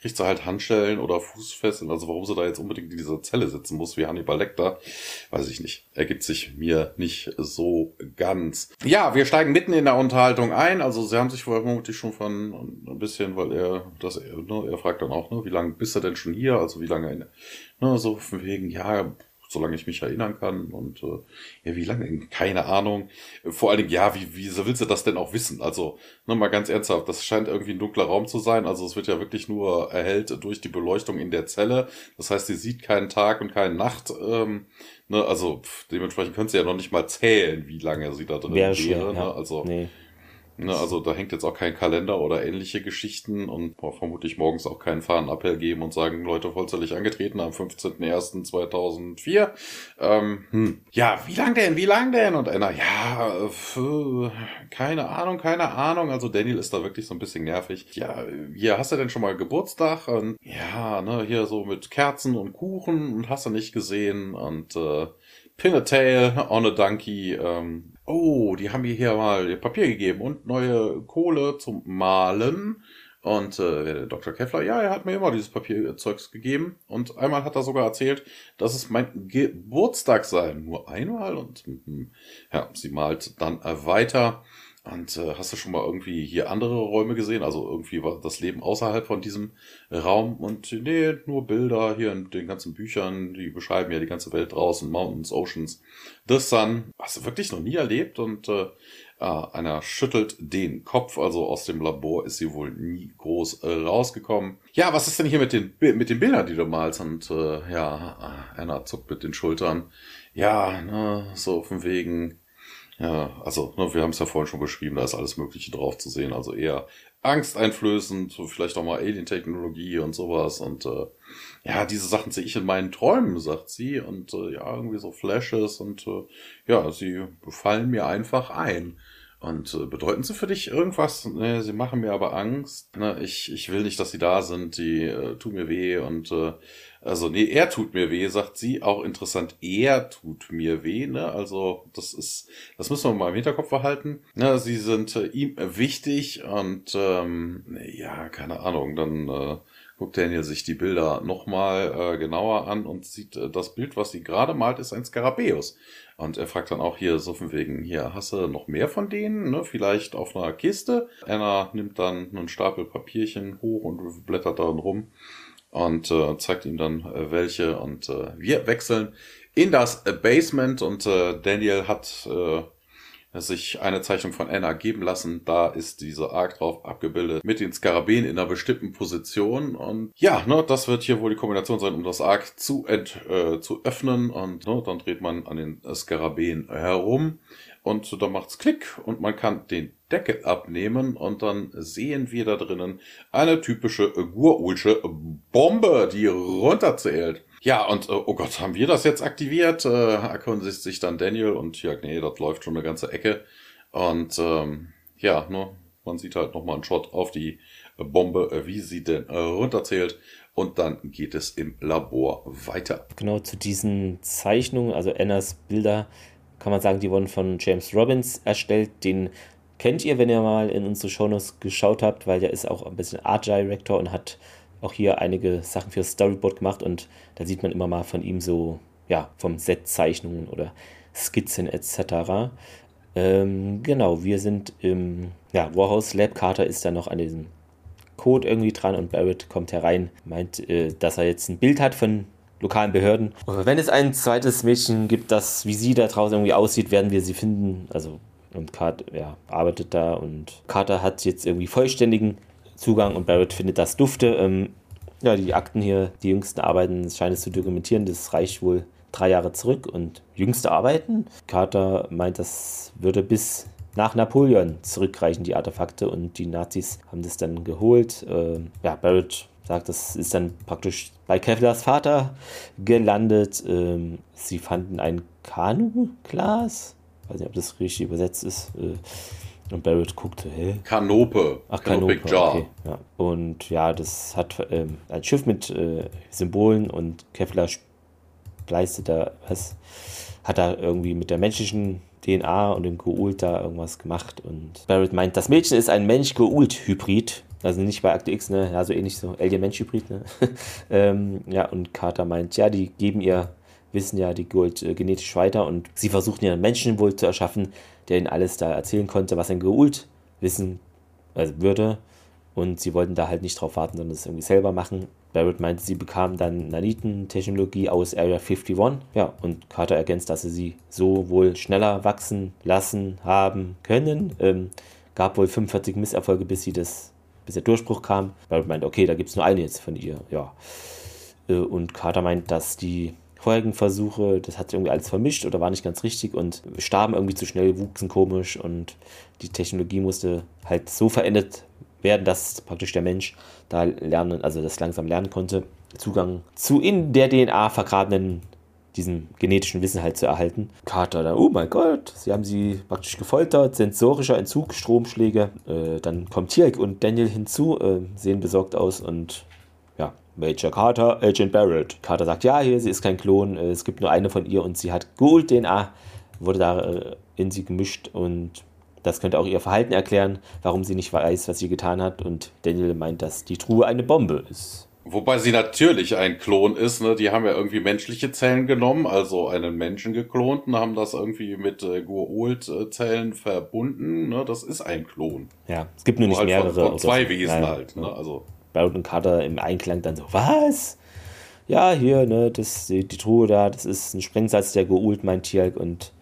kriegt sie halt Handschellen oder Fußfesseln. Also warum sie da jetzt unbedingt in dieser Zelle sitzen muss, wie Hannibal Lecter, weiß ich nicht. Ergibt sich mir nicht so ganz. Ja, wir steigen mitten in der Unterhaltung ein. Also sie haben sich vermutlich schon von ein bisschen, weil er, das, ne, er fragt dann auch, ne, wie lange bist du denn schon hier? Also wie lange, ne, so von wegen, ja, solange ich mich erinnern kann. Und äh, ja, wie lange? Keine Ahnung. Vor allen Dingen, ja, wie, wie willst du das denn auch wissen? Also, ne, mal ganz ernsthaft, das scheint irgendwie ein dunkler Raum zu sein. Also es wird ja wirklich nur erhellt durch die Beleuchtung in der Zelle. Das heißt, sie sieht keinen Tag und keine Nacht. Ähm, ne, also pff, dementsprechend könnte sie ja noch nicht mal zählen, wie lange sie da drin wäre. wäre ne? Also nee. Ne, also da hängt jetzt auch kein Kalender oder ähnliche Geschichten und boah, vermutlich morgens auch keinen Fahnenappell geben und sagen, Leute, vollzeitig angetreten am 15.01.2004. Ähm, hm. Ja, wie lang denn, wie lang denn? Und einer, ja, pf, keine Ahnung, keine Ahnung. Also Daniel ist da wirklich so ein bisschen nervig. Ja, hier, hast du denn schon mal Geburtstag? Und ja, ne, hier so mit Kerzen und Kuchen und hast du nicht gesehen und äh, Pin a tail on a donkey. Ähm, oh, die haben mir hier mal Papier gegeben und neue Kohle zum Malen. Und äh, Dr. Keffler, ja, er hat mir immer dieses Papierzeugs gegeben. Und einmal hat er sogar erzählt, dass es mein Geburtstag sei. Nur einmal. Und hm, ja, sie malt dann weiter. Und äh, hast du schon mal irgendwie hier andere Räume gesehen? Also irgendwie war das Leben außerhalb von diesem Raum und nee, nur Bilder hier in den ganzen Büchern, die beschreiben ja die ganze Welt draußen, Mountains, Oceans, The Sun. Hast du wirklich noch nie erlebt? Und äh, Ah, einer schüttelt den Kopf, also aus dem Labor ist sie wohl nie groß äh, rausgekommen. Ja, was ist denn hier mit den, mit den Bildern, die du malst? Und äh, ja, Anna zuckt mit den Schultern. Ja, ne, so von wegen, ja, also ne, wir haben es ja vorhin schon beschrieben, da ist alles Mögliche drauf zu sehen. Also eher angsteinflößend, vielleicht auch mal Alien-Technologie und sowas. Und äh, ja, diese Sachen sehe ich in meinen Träumen, sagt sie. Und äh, ja, irgendwie so Flashes und äh, ja, sie fallen mir einfach ein. Und äh, bedeuten sie für dich irgendwas? Ne, sie machen mir aber Angst. Ne, ich, ich will nicht, dass sie da sind. Die äh, tun mir weh. Und äh, also, nee, er tut mir weh, sagt sie. Auch interessant, er tut mir weh. Ne? Also, das ist, das müssen wir mal im Hinterkopf behalten. Ne, sie sind äh, ihm wichtig und ähm, ja, keine Ahnung, dann äh, guckt Daniel sich die Bilder nochmal äh, genauer an und sieht, äh, das Bild, was sie gerade malt, ist ein Skarabäus. Und er fragt dann auch hier so von wegen, hier, hast du noch mehr von denen? Ne? Vielleicht auf einer Kiste? Anna nimmt dann einen Stapel Papierchen hoch und blättert darin rum und äh, zeigt ihm dann äh, welche. Und äh, wir wechseln in das Basement und äh, Daniel hat äh, sich eine Zeichnung von Anna geben lassen. Da ist diese Arc drauf abgebildet mit den Skarabäen in einer bestimmten Position. Und ja, ne, das wird hier wohl die Kombination sein, um das Arc zu, ent, äh, zu öffnen. Und ne, dann dreht man an den Skarabäen herum. Und dann macht's Klick und man kann den Deckel abnehmen und dann sehen wir da drinnen eine typische Gurulsche Bombe, die runterzählt. Ja, und äh, oh Gott, haben wir das jetzt aktiviert? Äh, erkundigt sich dann Daniel und ja, nee, das läuft schon eine ganze Ecke. Und ähm, ja, ne, man sieht halt nochmal einen Shot auf die Bombe, äh, wie sie denn äh, runterzählt. Und dann geht es im Labor weiter. Genau zu diesen Zeichnungen, also Annas Bilder, kann man sagen, die wurden von James Robbins erstellt. Den kennt ihr, wenn ihr mal in unsere Shownotes geschaut habt, weil der ist auch ein bisschen Art Director und hat auch hier einige Sachen für Storyboard gemacht und da sieht man immer mal von ihm so, ja, vom Set-Zeichnungen oder Skizzen etc. Ähm, genau, wir sind im ja, Warhouse Lab. Carter ist da noch an diesem Code irgendwie dran und Barrett kommt herein, meint, äh, dass er jetzt ein Bild hat von lokalen Behörden. Wenn es ein zweites Mädchen gibt, das wie sie da draußen irgendwie aussieht, werden wir sie finden. Also und Carter ja, arbeitet da und Carter hat jetzt irgendwie vollständigen Zugang und Barrett findet das dufte. Ähm, ja, die Akten hier, die jüngsten Arbeiten scheint es zu dokumentieren. Das reicht wohl drei Jahre zurück und jüngste Arbeiten. Carter meint, das würde bis nach Napoleon zurückreichen, die Artefakte, und die Nazis haben das dann geholt. Ähm, ja, Barrett sagt, das ist dann praktisch bei Kevlers Vater gelandet. Ähm, sie fanden ein Kanu-Glas. Weiß nicht, ob das richtig übersetzt ist. Äh, und Barrett guckte, hä? Kanope. Ach, Kanope, Jar. Okay, ja. Und ja, das hat ähm, ein Schiff mit äh, Symbolen und Kevlar leistet da was, hat da irgendwie mit der menschlichen DNA und dem Geult da irgendwas gemacht. Und Barrett meint, das Mädchen ist ein Mensch-Geult-Hybrid. Also nicht bei Akte X, ne? Ja, so ähnlich so Alien-Mensch-Hybrid, ne? ähm, ja, und Carter meint, ja, die geben ihr Wissen ja die Geult äh, genetisch weiter und sie versuchten ja einen Menschen wohl zu erschaffen, der ihnen alles da erzählen konnte, was ein Geult wissen also würde. Und sie wollten da halt nicht drauf warten, sondern es irgendwie selber machen. Barrett meinte, sie bekamen dann Nanitentechnologie aus Area 51. Ja, und Carter ergänzt, dass sie sie so wohl schneller wachsen lassen haben können. Ähm, gab wohl 45 Misserfolge, bis sie das, bis der Durchbruch kam. Barrett meint, okay, da gibt es nur eine jetzt von ihr. Ja. Äh, und Carter meint, dass die vorherigen das hat irgendwie alles vermischt oder war nicht ganz richtig und starben irgendwie zu schnell, wuchsen komisch und die Technologie musste halt so verändert werden, dass praktisch der Mensch da lernen, also das langsam lernen konnte, Zugang zu in der DNA vergrabenen diesem genetischen Wissen halt zu erhalten. Carter dann, oh mein Gott, sie haben sie praktisch gefoltert, sensorischer Entzug, Stromschläge. Äh, dann kommt Tierk und Daniel hinzu, äh, sehen besorgt aus und Major Carter, Agent Barrett. Carter sagt, ja, hier, sie ist kein Klon, äh, es gibt nur eine von ihr und sie hat Gold-DNA, wurde da äh, in sie gemischt und das könnte auch ihr Verhalten erklären, warum sie nicht weiß, was sie getan hat. Und Daniel meint, dass die Truhe eine Bombe ist. Wobei sie natürlich ein Klon ist, ne? Die haben ja irgendwie menschliche Zellen genommen, also einen Menschen geklont und haben das irgendwie mit äh, Guold-Zellen verbunden, ne? Das ist ein Klon. Ja, es gibt nur nicht halt mehrere. Von, von zwei Wesen ja, halt, ne? Also. Barrett und Carter im Einklang dann so, was? Ja, hier, ne, das, die, die Truhe da, das ist ein Sprengsatz der Gould, mein Tierk und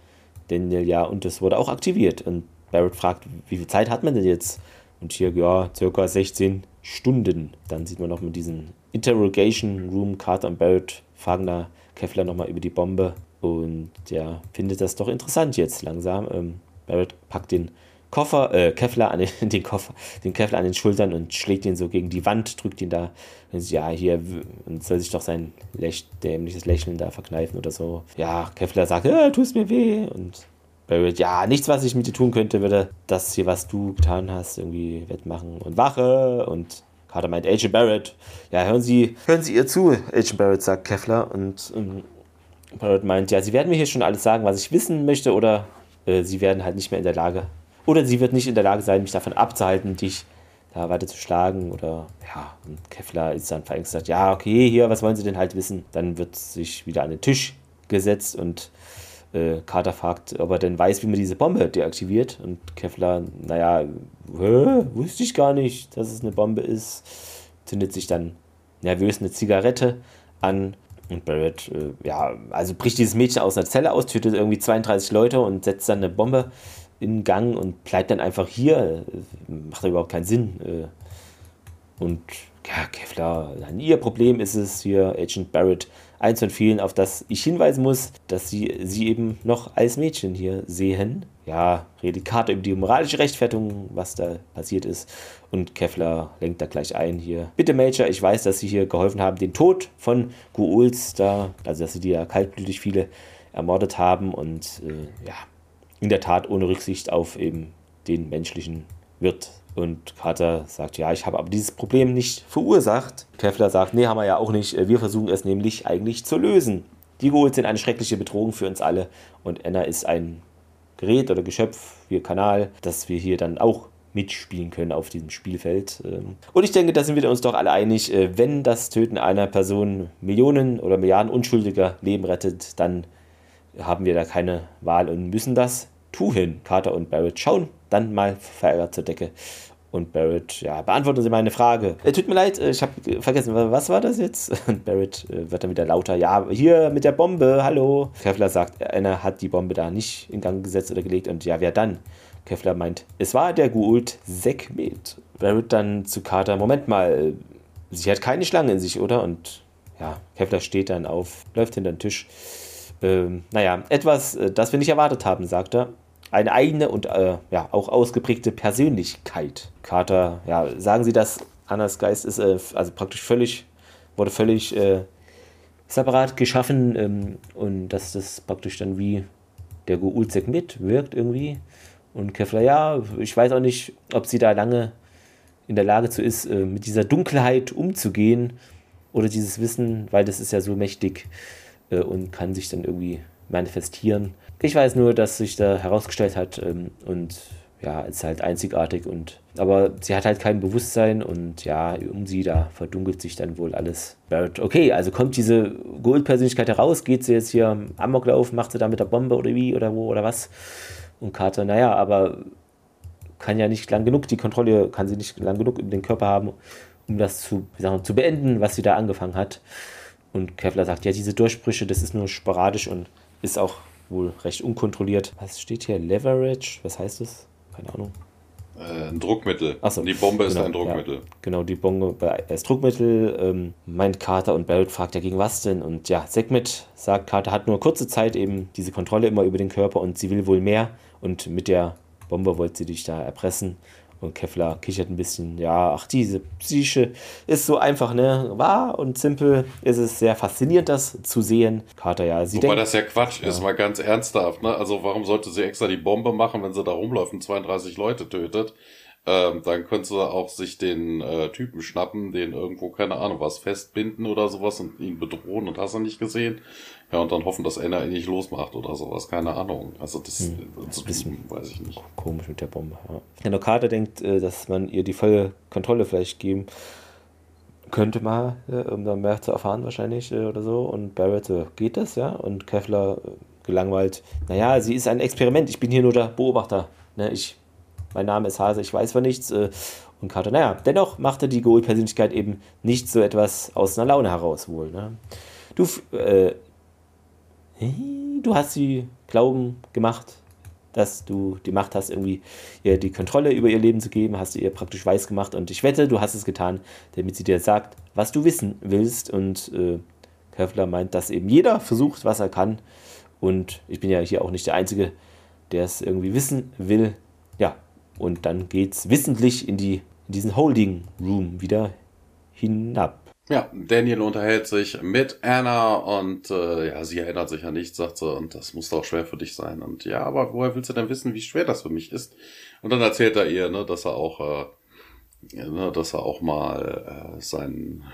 Daniel, ja, und das wurde auch aktiviert. Und Barrett fragt, wie viel Zeit hat man denn jetzt? Und hier, ja, circa 16 Stunden. Dann sieht man noch mit diesem Interrogation Room, Carter und Barrett fragen da Kevlar nochmal über die Bombe. Und der findet das doch interessant jetzt langsam. Ähm, Barrett packt den Koffer, äh, Kevlar an den, den Koffer, den Kevlar an den Schultern und schlägt ihn so gegen die Wand, drückt ihn da. Und ja, hier, und soll sich doch sein Läch dämliches Lächeln da verkneifen oder so. Ja, Kevlar sagt, ja, tust mir weh. Und Barrett, ja, nichts, was ich mit dir tun könnte, würde das hier, was du getan hast, irgendwie wettmachen. Und Wache und Carter meint, Agent Barrett, ja, hören Sie, hören Sie ihr zu, Agent Barrett, sagt Kevlar. Und ähm, Barrett meint, ja, Sie werden mir hier schon alles sagen, was ich wissen möchte, oder äh, Sie werden halt nicht mehr in der Lage, oder sie wird nicht in der Lage sein, mich davon abzuhalten, dich da weiter zu schlagen oder ja, und Kevlar ist dann verängstigt, ja, okay, hier, was wollen Sie denn halt wissen? Dann wird sich wieder an den Tisch gesetzt und äh, Carter fragt, ob er denn weiß, wie man diese Bombe deaktiviert. Und Kevlar, naja, wusste ich gar nicht, dass es eine Bombe ist. Zündet sich dann nervös eine Zigarette an. Und Barrett, äh, ja, also bricht dieses Mädchen aus einer Zelle aus, tötet irgendwie 32 Leute und setzt dann eine Bombe in Gang und bleibt dann einfach hier. Macht überhaupt keinen Sinn. Äh. Und ja, Kevlar, ihr Problem ist es hier, Agent Barrett eins von vielen, auf das ich hinweisen muss, dass sie sie eben noch als Mädchen hier sehen. Ja, redet Carter über die moralische Rechtfertigung, was da passiert ist. Und Kevlar lenkt da gleich ein hier. Bitte, Major, ich weiß, dass Sie hier geholfen haben, den Tod von Guuls da, also dass Sie die ja kaltblütig viele ermordet haben und äh, ja, in der Tat ohne Rücksicht auf eben den menschlichen Wirt und Carter sagt, ja, ich habe aber dieses Problem nicht verursacht. Kevlar sagt, nee, haben wir ja auch nicht. Wir versuchen es nämlich eigentlich zu lösen. Die Ghouls sind eine schreckliche Bedrohung für uns alle. Und Anna ist ein Gerät oder Geschöpf, wie Kanal, dass wir hier dann auch mitspielen können auf diesem Spielfeld. Ähm. Und ich denke, da sind wir uns doch alle einig, äh, wenn das Töten einer Person Millionen oder Milliarden unschuldiger Leben rettet, dann haben wir da keine Wahl und müssen das tun. Carter und Barrett schauen dann mal verärgert zur Decke. Und Barrett, ja, beantworten Sie meine Frage. Äh, tut mir leid, äh, ich habe vergessen, was war das jetzt? Und Barrett äh, wird dann wieder lauter. Ja, hier mit der Bombe, hallo. Kevlar sagt, einer hat die Bombe da nicht in Gang gesetzt oder gelegt. Und ja, wer dann? Kevlar meint, es war der Gould Sekmet. Barrett dann zu Carter, Moment mal, sie hat keine Schlange in sich, oder? Und ja, Kevlar steht dann auf, läuft hinter den Tisch. Ähm, naja, etwas, äh, das wir nicht erwartet haben, sagt er eine eigene und äh, ja, auch ausgeprägte Persönlichkeit. Carter, ja, sagen Sie das, Annas Geist ist äh, also praktisch völlig, wurde völlig äh, separat geschaffen ähm, und dass das praktisch dann wie der Goulzek mitwirkt irgendwie. Und Kevlar, ja, ich weiß auch nicht, ob sie da lange in der Lage zu ist, äh, mit dieser Dunkelheit umzugehen oder dieses Wissen, weil das ist ja so mächtig äh, und kann sich dann irgendwie manifestieren. Ich weiß nur, dass sich da herausgestellt hat ähm, und ja, ist halt einzigartig und aber sie hat halt kein Bewusstsein und ja, um sie da verdunkelt sich dann wohl alles. Okay, also kommt diese Gold-Persönlichkeit heraus, geht sie jetzt hier Amoklauf, macht sie da mit der Bombe oder wie oder wo oder was? Und Carter, naja, aber kann ja nicht lang genug, die Kontrolle kann sie nicht lang genug über den Körper haben, um das zu, sagen, zu beenden, was sie da angefangen hat. Und Kevlar sagt, ja, diese Durchbrüche, das ist nur sporadisch und ist auch wohl recht unkontrolliert. Was steht hier? Leverage? Was heißt das? Keine Ahnung. Äh, ein Druckmittel. Achso, die Bombe ist genau, ein Druckmittel. Ja, genau, die Bombe ist Druckmittel. Ähm, meint Carter und Barrett fragt ja gegen was denn? Und ja, Segmet sagt, Carter hat nur kurze Zeit eben diese Kontrolle immer über den Körper und sie will wohl mehr. Und mit der Bombe wollte sie dich da erpressen. Und Kevlar kichert ein bisschen, ja, ach, diese Psyche ist so einfach, ne? Wahr und simpel ist es sehr faszinierend, das zu sehen. Carter, ja, sie Wobei denkt. das ja Quatsch Ja. ist, mal ganz ernsthaft, ne? Also warum sollte sie extra die Bombe machen, wenn sie da rumläuft und 32 Leute tötet? Ähm, dann könnte sie auch sich den äh, Typen schnappen, den irgendwo, keine Ahnung, was festbinden oder sowas und ihn bedrohen und hast du nicht gesehen. Ja, und dann hoffen, dass einer ihn nicht losmacht oder sowas, keine Ahnung. Also das, Hm. das bisschen- weiß ich nicht. Komisch mit der Bombe. Ja. Genau, Carter denkt, äh, dass man ihr die volle Kontrolle vielleicht geben könnte mal, äh, um dann mehr zu erfahren wahrscheinlich äh, oder so. Und Barrett so, geht das, ja? Und Kevlar äh, gelangweilt, naja, sie ist ein Experiment, ich bin hier nur der Beobachter. Ne? Ich, mein Name ist Hase, ich weiß von nichts. Äh, und Carter, naja, dennoch machte die Goal-Persönlichkeit eben nicht so etwas aus einer Laune heraus wohl. Ne? Du, äh, du hast sie glauben gemacht, dass du die Macht hast, irgendwie ihr die Kontrolle über ihr Leben zu geben, hast du ihr praktisch weiß gemacht und ich wette, du hast es getan, damit sie dir sagt, was du wissen willst und äh, Kevlar meint, dass eben jeder versucht, was er kann und ich bin ja hier auch nicht der Einzige, der es irgendwie wissen will. Ja, und dann geht's wissentlich in, die, in diesen Holding Room wieder hinab. Ja, Daniel unterhält sich mit Anna und äh, ja, sie erinnert sich an nichts, sagt sie, und das muss doch schwer für dich sein. Und ja, aber woher willst du denn wissen, wie schwer das für mich ist? Und dann erzählt er ihr, ne, dass er auch, äh, ne, dass er auch mal äh, seinen,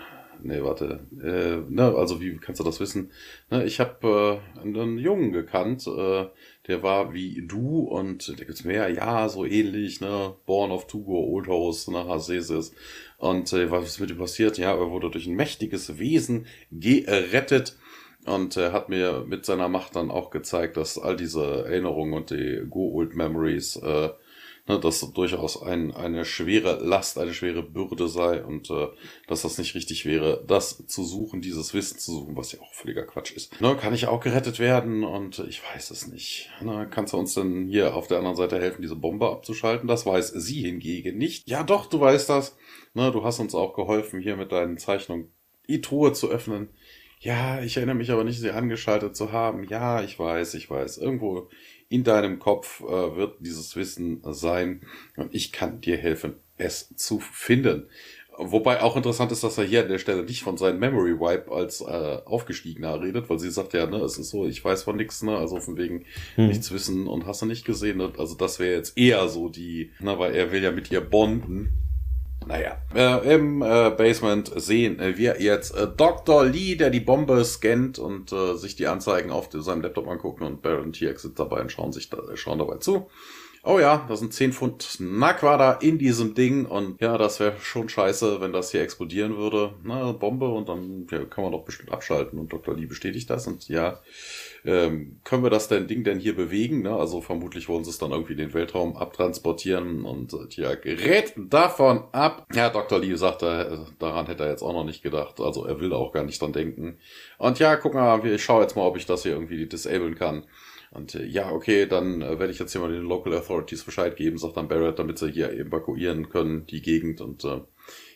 nee, warte, äh, ne, also wie kannst du das wissen? Ne, ich habe äh, einen Jungen gekannt, äh, der war wie du und da gibt's mehr, ja, so ähnlich, ne, Born of Tugo, Old House, ne, Hasesis. Und äh, was ist mit ihm passiert? Ja, er wurde durch ein mächtiges Wesen gerettet und er hat mir mit seiner Macht dann auch gezeigt, dass all diese Erinnerungen und die Go-Old Memories, äh, ne, dass durchaus ein, eine schwere Last, eine schwere Bürde sei und äh, dass das nicht richtig wäre, das zu suchen, dieses Wissen zu suchen, was ja auch völliger Quatsch ist. Ne, kann ich auch gerettet werden? Und ich weiß es nicht. Ne, kannst du uns denn hier auf der anderen Seite helfen, diese Bombe abzuschalten? Das weiß sie hingegen nicht. Ja, doch, du weißt das. Ne, du hast uns auch geholfen, hier mit deinen Zeichnungen die Truhe zu öffnen. Ja, ich erinnere mich aber nicht, sie angeschaltet zu haben. Ja, ich weiß, ich weiß. Irgendwo in deinem Kopf äh, wird dieses Wissen sein und ich kann dir helfen, es zu finden. Wobei auch interessant ist, dass er hier an der Stelle nicht von seinem Memory Wipe als äh, Aufgestiegener redet, weil sie sagt ja, ne, es ist so, ich weiß von nichts, ne, also von wegen Hm. nichts wissen und hast du nicht gesehen, ne? also das wäre jetzt eher so die, ne, weil er will ja mit ihr bonden. Naja, äh, im äh, Basement sehen wir jetzt äh, Dr. Lee, der die Bombe scannt und äh, sich die Anzeigen auf seinem Laptop anguckt und Baron TX sitzt dabei und schauen, sich da, schauen dabei zu. Oh ja, da sind 10 Pfund Naquada in diesem Ding und ja, das wäre schon scheiße, wenn das hier explodieren würde. Na, Bombe und dann ja, kann man doch bestimmt abschalten und Dr. Lee bestätigt das und ja, ähm, können wir das denn Ding denn hier bewegen? Ne? Also vermutlich wollen sie es dann irgendwie in den Weltraum abtransportieren und äh, tja, gerät davon ab. Ja, Dr. Lee sagte, äh, daran hätte er jetzt auch noch nicht gedacht. Also er will auch gar nicht dran denken. Und ja, guck mal, ich schaue jetzt mal, ob ich das hier irgendwie disablen kann. Und äh, ja, okay, dann äh, werde ich jetzt hier mal den Local Authorities Bescheid geben, sagt dann Barrett, damit sie hier evakuieren können, die Gegend. Und äh,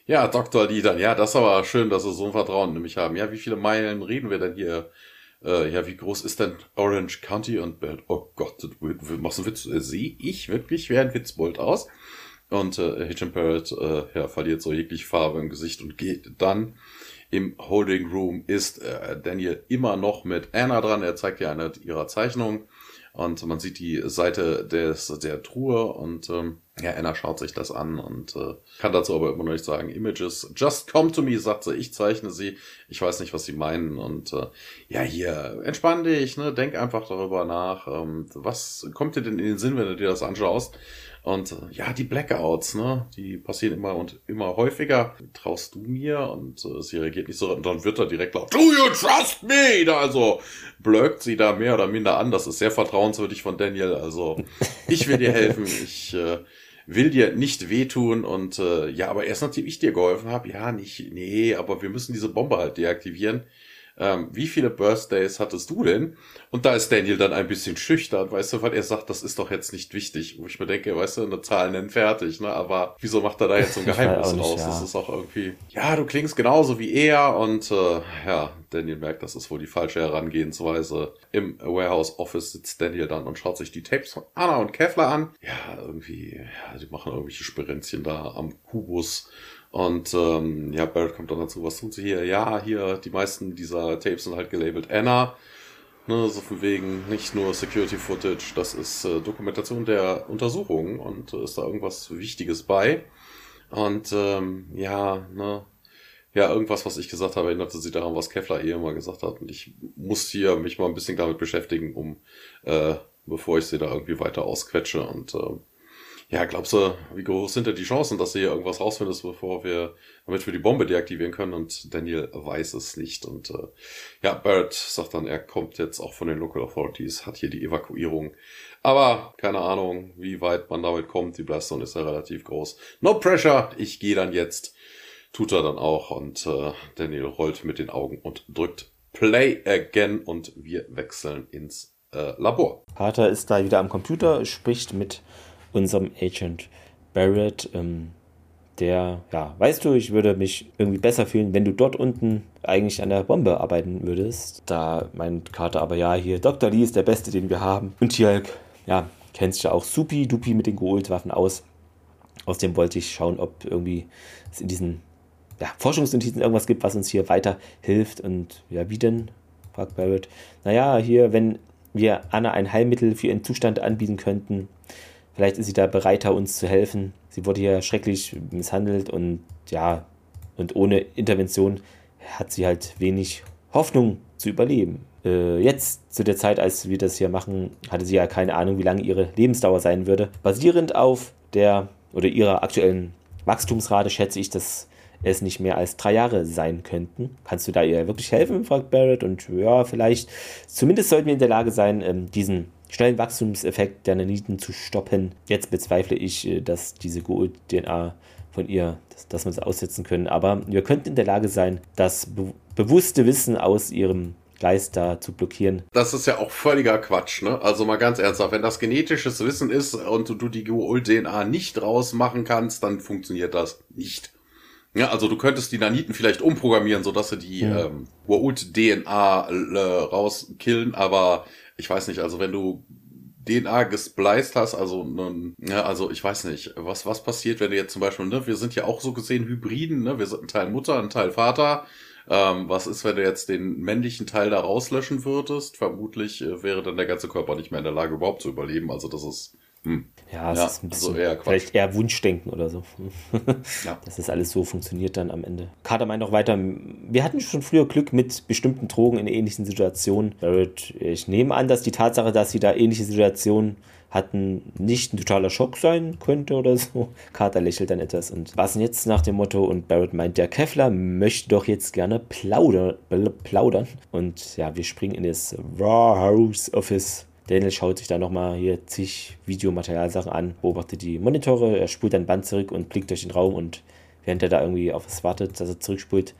ja, Dr. Lee dann, ja, das ist aber schön, dass sie so ein Vertrauen in mich haben. Ja, wie viele Meilen reden wir denn hier? Äh, ja, wie groß ist denn Orange County? Und Barrett, oh Gott, du machst einen Witz. Äh, Sehe ich wirklich wie ein Witzbold aus? Und äh, Hitchin Barrett äh, ja, verliert so jegliche Farbe im Gesicht und geht dann im Holding Room ist äh, Daniel immer noch mit Anna dran. Er zeigt ihr eine ihrer Zeichnungen und man sieht die Seite des, der Truhe und ähm, ja, Anna schaut sich das an und äh, kann dazu aber immer noch nicht sagen. Images just come to me, sagt sie. Ich zeichne sie. Ich weiß nicht, was sie meinen und äh, ja, hier, entspann dich, ne? denk einfach darüber nach. Ähm, was kommt dir denn in den Sinn, wenn du dir das anschaust? Und äh, ja, die Blackouts, ne, die passieren immer und immer häufiger. Traust du mir? Und äh, sie reagiert nicht so. Und dann wird er direkt laut, Do you trust me? Da also blökt sie da mehr oder minder an. Das ist sehr vertrauenswürdig von Daniel. Also ich will dir helfen. Ich äh, will dir nicht wehtun. Und äh, ja, aber erst nachdem ich dir geholfen habe, ja, nicht, nee, aber wir müssen diese Bombe halt deaktivieren. Ähm, wie viele Birthdays hattest du denn? Und da ist Daniel dann ein bisschen schüchtern, weißt du, weil er sagt, das ist doch jetzt nicht wichtig. Wo ich mir denke, weißt du, eine Zahl nennen fertig, ne? Aber wieso macht er da jetzt so ein Geheimnis nicht, raus? ja. Das ist auch irgendwie, ja, du klingst genauso wie er und äh, ja, Daniel merkt, das ist wohl die falsche Herangehensweise. Im Warehouse Office sitzt Daniel dann und schaut sich die Tapes von Anna und Kevlar an. Ja, irgendwie, ja, die machen irgendwelche Spirenzchen da am Kubus. Und ähm, ja, Barrett kommt dann dazu, was tun sie hier? Ja, hier, die meisten dieser Tapes sind halt gelabelt Anna. Ne, so von wegen nicht nur Security Footage, das ist äh, Dokumentation der Untersuchung und äh, ist da irgendwas Wichtiges bei. Und ähm, ja, ne, ja, irgendwas, was ich gesagt habe, erinnerte sie daran, was Kevlar eh immer gesagt hat. Und ich muss hier mich mal ein bisschen damit beschäftigen, um äh, bevor ich sie da irgendwie weiter ausquetsche. Und äh, ja, glaubst du, wie groß sind denn die Chancen, dass du hier irgendwas rausfindest, bevor wir, damit wir die Bombe deaktivieren können? Und Daniel weiß es nicht. Und äh, ja, Barrett sagt dann, er kommt jetzt auch von den Local Authorities, hat hier die Evakuierung. Aber keine Ahnung, wie weit man damit kommt. Die Blastzone ist ja relativ groß. No pressure, ich gehe dann jetzt. Tut er dann auch. Und äh, Daniel rollt mit den Augen und drückt Play again. Und wir wechseln ins äh, Labor. Carter ist da wieder am Computer, spricht mit unserem Agent Barrett, ähm, der, ja, weißt du, ich würde mich irgendwie besser fühlen, wenn du dort unten eigentlich an der Bombe arbeiten würdest. Da meint Carter aber, ja, hier, Dr. Lee ist der Beste, den wir haben. Und Hulk, ja, kennt sich ja auch supi dupi mit den Geolt-Waffen aus. Außerdem wollte ich schauen, ob irgendwie es in diesen ja, Forschungsnotizen irgendwas gibt, was uns hier weiter hilft. Und ja, wie denn? fragt Barrett. Naja, hier, wenn wir Anna ein Heilmittel für ihren Zustand anbieten könnten, Vielleicht ist sie da bereiter, uns zu helfen. Sie wurde ja schrecklich misshandelt und ja, und ohne Intervention hat sie halt wenig Hoffnung zu überleben. Äh, jetzt, zu der Zeit, als wir das hier machen, hatte sie ja keine Ahnung, wie lange ihre Lebensdauer sein würde. Basierend auf der oder ihrer aktuellen Wachstumsrate schätze ich, dass es nicht mehr als drei Jahre sein könnten. Kannst du da ihr wirklich helfen? fragt Barrett. Und ja, vielleicht, zumindest sollten wir in der Lage sein, ähm, diesen schnellen Wachstumseffekt der Naniten zu stoppen. Jetzt bezweifle ich, äh, dass diese Gould-DNA von ihr, dass, dass wir es aussetzen können. Aber wir könnten in der Lage sein, das be bewusste Wissen aus ihrem Geist da zu blockieren. Das ist ja auch völliger Quatsch, ne? Also mal ganz ernsthaft, wenn das genetisches Wissen ist und du die Gould-DNA nicht rausmachen kannst, dann funktioniert das nicht. Ja, also du könntest die Naniten vielleicht umprogrammieren, sodass sie die Ja. ähm, Goa'uld-DNA äh, rauskillen, aber ich weiß nicht, also wenn du DNA gespliced hast, also nun, ja, also ich weiß nicht, was was passiert, wenn du jetzt zum Beispiel, ne, wir sind ja auch so gesehen Hybriden, ne, wir sind ein Teil Mutter, ein Teil Vater. Ähm, was ist, wenn du jetzt den männlichen Teil da rauslöschen würdest? Vermutlich äh, wäre dann der ganze Körper nicht mehr in der Lage, überhaupt zu überleben. Also das ist, hm, Ja, es Ja, ist ein also bisschen, eher Quatsch. vielleicht eher Wunschdenken oder so. Ja. Dass das alles so funktioniert dann am Ende. Carter meint auch weiter, wir hatten schon früher Glück mit bestimmten Drogen in ähnlichen Situationen. Barrett, ich nehme an, dass die Tatsache, dass sie da ähnliche Situationen hatten, nicht ein totaler Schock sein könnte oder so. Carter lächelt dann etwas und was denn jetzt nach dem Motto und Barrett meint, der Kevlar möchte doch jetzt gerne plauder, plaudern. Und ja, wir springen in das Raw House Office Daniel schaut sich da nochmal hier zig Videomaterialsachen an, beobachtet die Monitore, er spult ein Band zurück und blickt durch den Raum und während er da irgendwie auf was wartet, dass er zurückspult,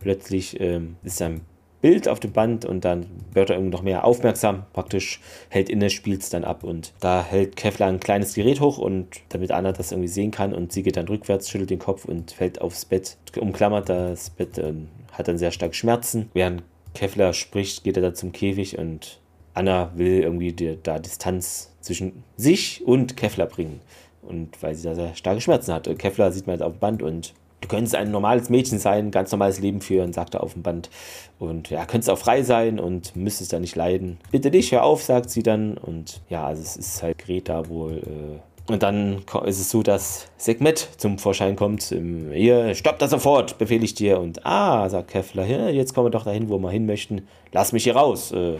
plötzlich ähm, ist da ein Bild auf dem Band und dann wird er irgendwie noch mehr aufmerksam, praktisch hält inne, spielt es dann ab und da hält Kevlar ein kleines Gerät hoch und damit Anna das irgendwie sehen kann und sie geht dann rückwärts, schüttelt den Kopf und fällt aufs Bett, umklammert das Bett, ähm, hat dann sehr stark Schmerzen. Während Kevlar spricht, geht er da zum Käfig und Anna will irgendwie die, da Distanz zwischen sich und Kevlar bringen. Und weil sie da sehr starke Schmerzen hat. Und Kevlar sieht man jetzt auf dem Band und du könntest ein normales Mädchen sein, ganz normales Leben führen, sagt er auf dem Band. Und ja, könntest auch frei sein und müsstest da nicht leiden. Bitte dich, hör auf, sagt sie dann. Und ja, also es ist halt Greta wohl. Äh und dann ist es so, dass Segmet zum Vorschein kommt. Hier, stopp das sofort, befehle ich dir. Und ah, sagt Kevlar, jetzt kommen wir doch dahin, wo wir hin möchten. Lass mich hier raus. Äh,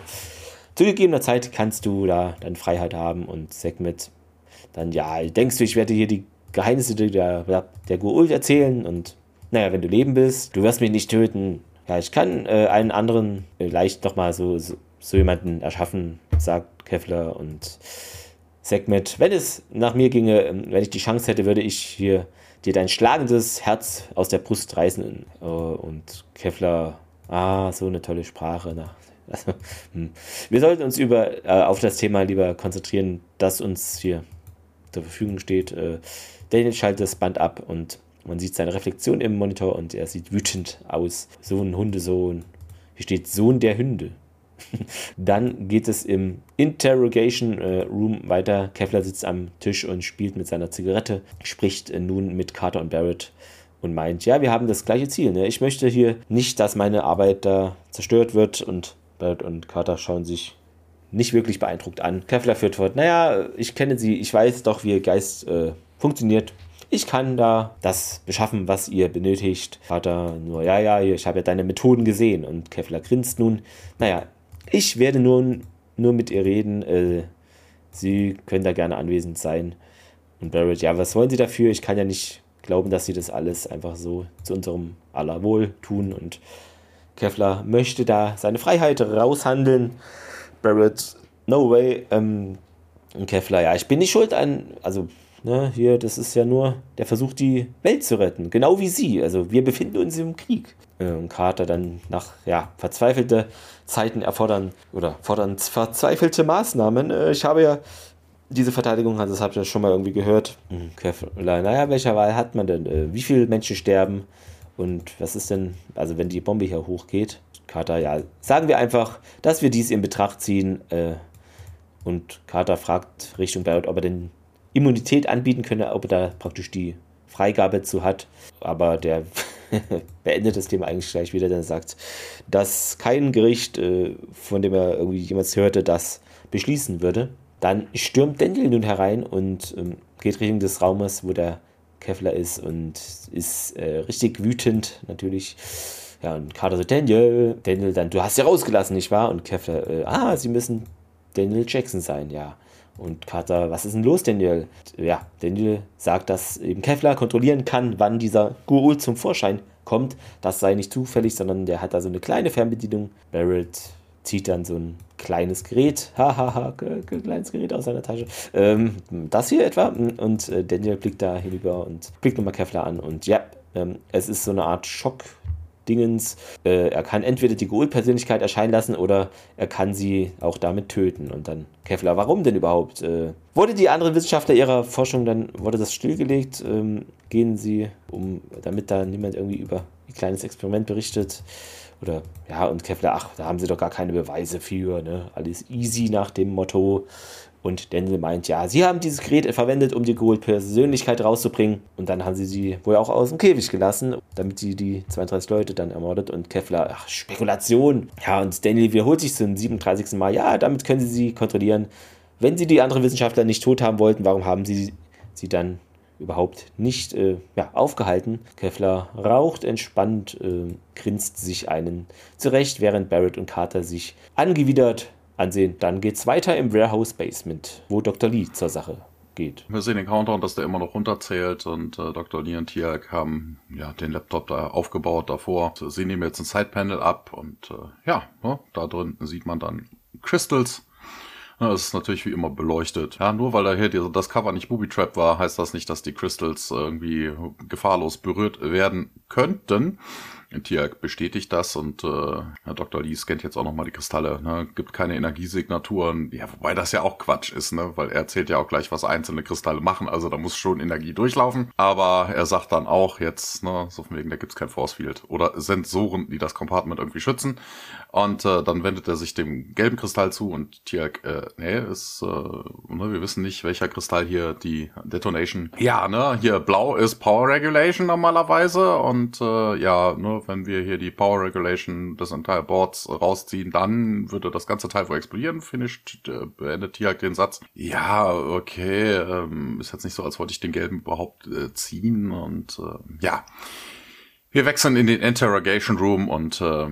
zu gegebener Zeit kannst du da deine Freiheit haben und Segmet dann, ja, denkst du, ich werde hier die Geheimnisse der, der, Goa'uld erzählen und naja, wenn du leben bist, du wirst mich nicht töten. Ja, ich kann äh, einen anderen äh, leicht nochmal so, so, so jemanden erschaffen, sagt Kevlar und Segmet. Wenn es nach mir ginge, ähm, wenn ich die Chance hätte, würde ich hier dir dein schlagendes Herz aus der Brust reißen. Äh, und Kevlar Ah, so eine tolle Sprache. Na, also, hm. Wir sollten uns über, äh, auf das Thema lieber konzentrieren, das uns hier zur Verfügung steht. Äh, Daniel schaltet das Band ab und man sieht seine Reflexion im Monitor und er sieht wütend aus. Sohn, Hundesohn. Hier steht Sohn der Hunde. Dann geht es im Interrogation äh, Room weiter. Kevlar sitzt am Tisch und spielt mit seiner Zigarette, spricht äh, nun mit Carter und Barrett und meint, ja, wir haben das gleiche Ziel. Ne? Ich möchte hier nicht, dass meine Arbeit da zerstört wird und Barrett und Carter schauen sich nicht wirklich beeindruckt an. Kevlar führt fort, naja, ich kenne sie, ich weiß doch, wie ihr Geist äh, funktioniert. Ich kann da das beschaffen, was ihr benötigt. Vater nur, ja, ja, ich habe ja deine Methoden gesehen. Und Kevlar grinst nun, naja, ich werde nun nur mit ihr reden. Äh, sie können da gerne anwesend sein. Und Barrett, ja, was wollen Sie dafür? Ich kann ja nicht glauben, dass Sie das alles einfach so zu unserem aller Wohl tun. Und Kevlar möchte da seine Freiheit raushandeln. Barrett, no way. Ähm, Kevlar, ja, ich bin nicht schuld an, also Ne, hier, das ist ja nur der Versuch, die Welt zu retten. Genau wie sie. Also wir befinden uns im Krieg. Äh, und Carter dann nach, ja, verzweifelte Zeiten erfordern oder fordern verzweifelte Maßnahmen. Äh, ich habe ja diese Verteidigung, das habt ihr schon mal irgendwie gehört. Hm, naja, welcher Wahl hat man denn? Äh, wie viele Menschen sterben? Und was ist denn, also wenn die Bombe hier hochgeht? Carter, ja, sagen wir einfach, dass wir dies in Betracht ziehen. Und Carter fragt Richtung Barrett, ob er denn Immunität anbieten könne, ob er da praktisch die Freigabe zu hat. Aber der beendet das Thema eigentlich gleich wieder, denn er sagt, dass kein Gericht, äh, von dem er irgendwie jemals hörte, das beschließen würde. Dann stürmt Daniel nun herein und ähm, geht Richtung des Raumes, wo der Kevlar ist und ist äh, richtig wütend natürlich. Ja, und Carter so, Daniel, Daniel dann, du hast ja rausgelassen, nicht wahr? Und Kevlar, äh, ah, sie müssen Daniel Jackson sein, ja. Und Carter, was ist denn los, Daniel? Ja, Daniel sagt, dass eben Kevlar kontrollieren kann, wann dieser Gurul zum Vorschein kommt. Das sei nicht zufällig, sondern der hat da so eine kleine Fernbedienung. Barrett zieht dann so ein kleines Gerät, hahaha, kleines Gerät aus seiner Tasche. Ähm, das hier etwa. Und äh, Daniel blickt da hinüber und blickt nochmal Kevlar an. Und ja, ähm, es ist so eine Art Schock Dingens. Äh, er kann entweder die Ghoul-Persönlichkeit erscheinen lassen oder er kann sie auch damit töten. Und dann Kevlar, warum denn überhaupt? Äh, wurde die anderen Wissenschaftler ihrer Forschung dann, wurde das stillgelegt? Ähm, gehen sie, um, damit da niemand irgendwie über ein kleines Experiment berichtet? Oder, ja, und Kevlar, ach, da haben sie doch gar keine Beweise für, ne? Alles easy nach dem Motto. Und Daniel meint, ja, sie haben dieses Gerät verwendet, um die Gold-Persönlichkeit rauszubringen. Und dann haben sie sie wohl auch aus dem Käfig gelassen, damit sie die 32 Leute dann ermordet. Und Kevlar, ach, Spekulation. Ja, und Daniel wiederholt sich zum 37. Mal, ja, damit können sie sie kontrollieren. Wenn sie die anderen Wissenschaftler nicht tot haben wollten, warum haben sie sie dann überhaupt nicht äh, ja, aufgehalten. Kevlar raucht entspannt, äh, grinst sich einen zurecht, während Barrett und Carter sich angewidert ansehen. Dann geht es weiter im Warehouse Basement, wo Dr. Lee zur Sache geht. Wir sehen den Countdown, dass der immer noch runterzählt und äh, Dr. Lee und Tiag haben ja den Laptop da aufgebaut davor. Sie nehmen jetzt ein Sidepanel ab und äh, ja, ne, da drin sieht man dann Crystals. Das ist natürlich wie immer beleuchtet. Ja, nur weil da hier das Cover nicht Booby Trap war, heißt das nicht, dass die Crystals irgendwie gefahrlos berührt werden könnten. Tiag bestätigt das und äh, Herr Dr. Lee scannt jetzt auch nochmal die Kristalle. Ne? Gibt keine Energiesignaturen. Ja, wobei das ja auch Quatsch ist, ne? weil er erzählt ja auch gleich, was einzelne Kristalle machen. Also da muss schon Energie durchlaufen. Aber er sagt dann auch jetzt, ne, so von wegen, da gibt's kein Force Field. Oder Sensoren, die das Compartment irgendwie schützen. Und äh, dann wendet er sich dem gelben Kristall zu und Tiag, äh, nee, ist, äh, ne, wir wissen nicht, welcher Kristall hier die Detonation. Ja, ne, hier blau ist Power Regulation normalerweise und äh, ja, ne, wenn wir hier die Power Regulation des Entire Boards rausziehen, dann würde das ganze Teil wohl explodieren, finisht, äh, beendet Tiag den Satz. Ja, okay, ähm, ist jetzt nicht so, als wollte ich den gelben überhaupt äh, ziehen und äh, ja. Wir wechseln in den Interrogation Room und äh,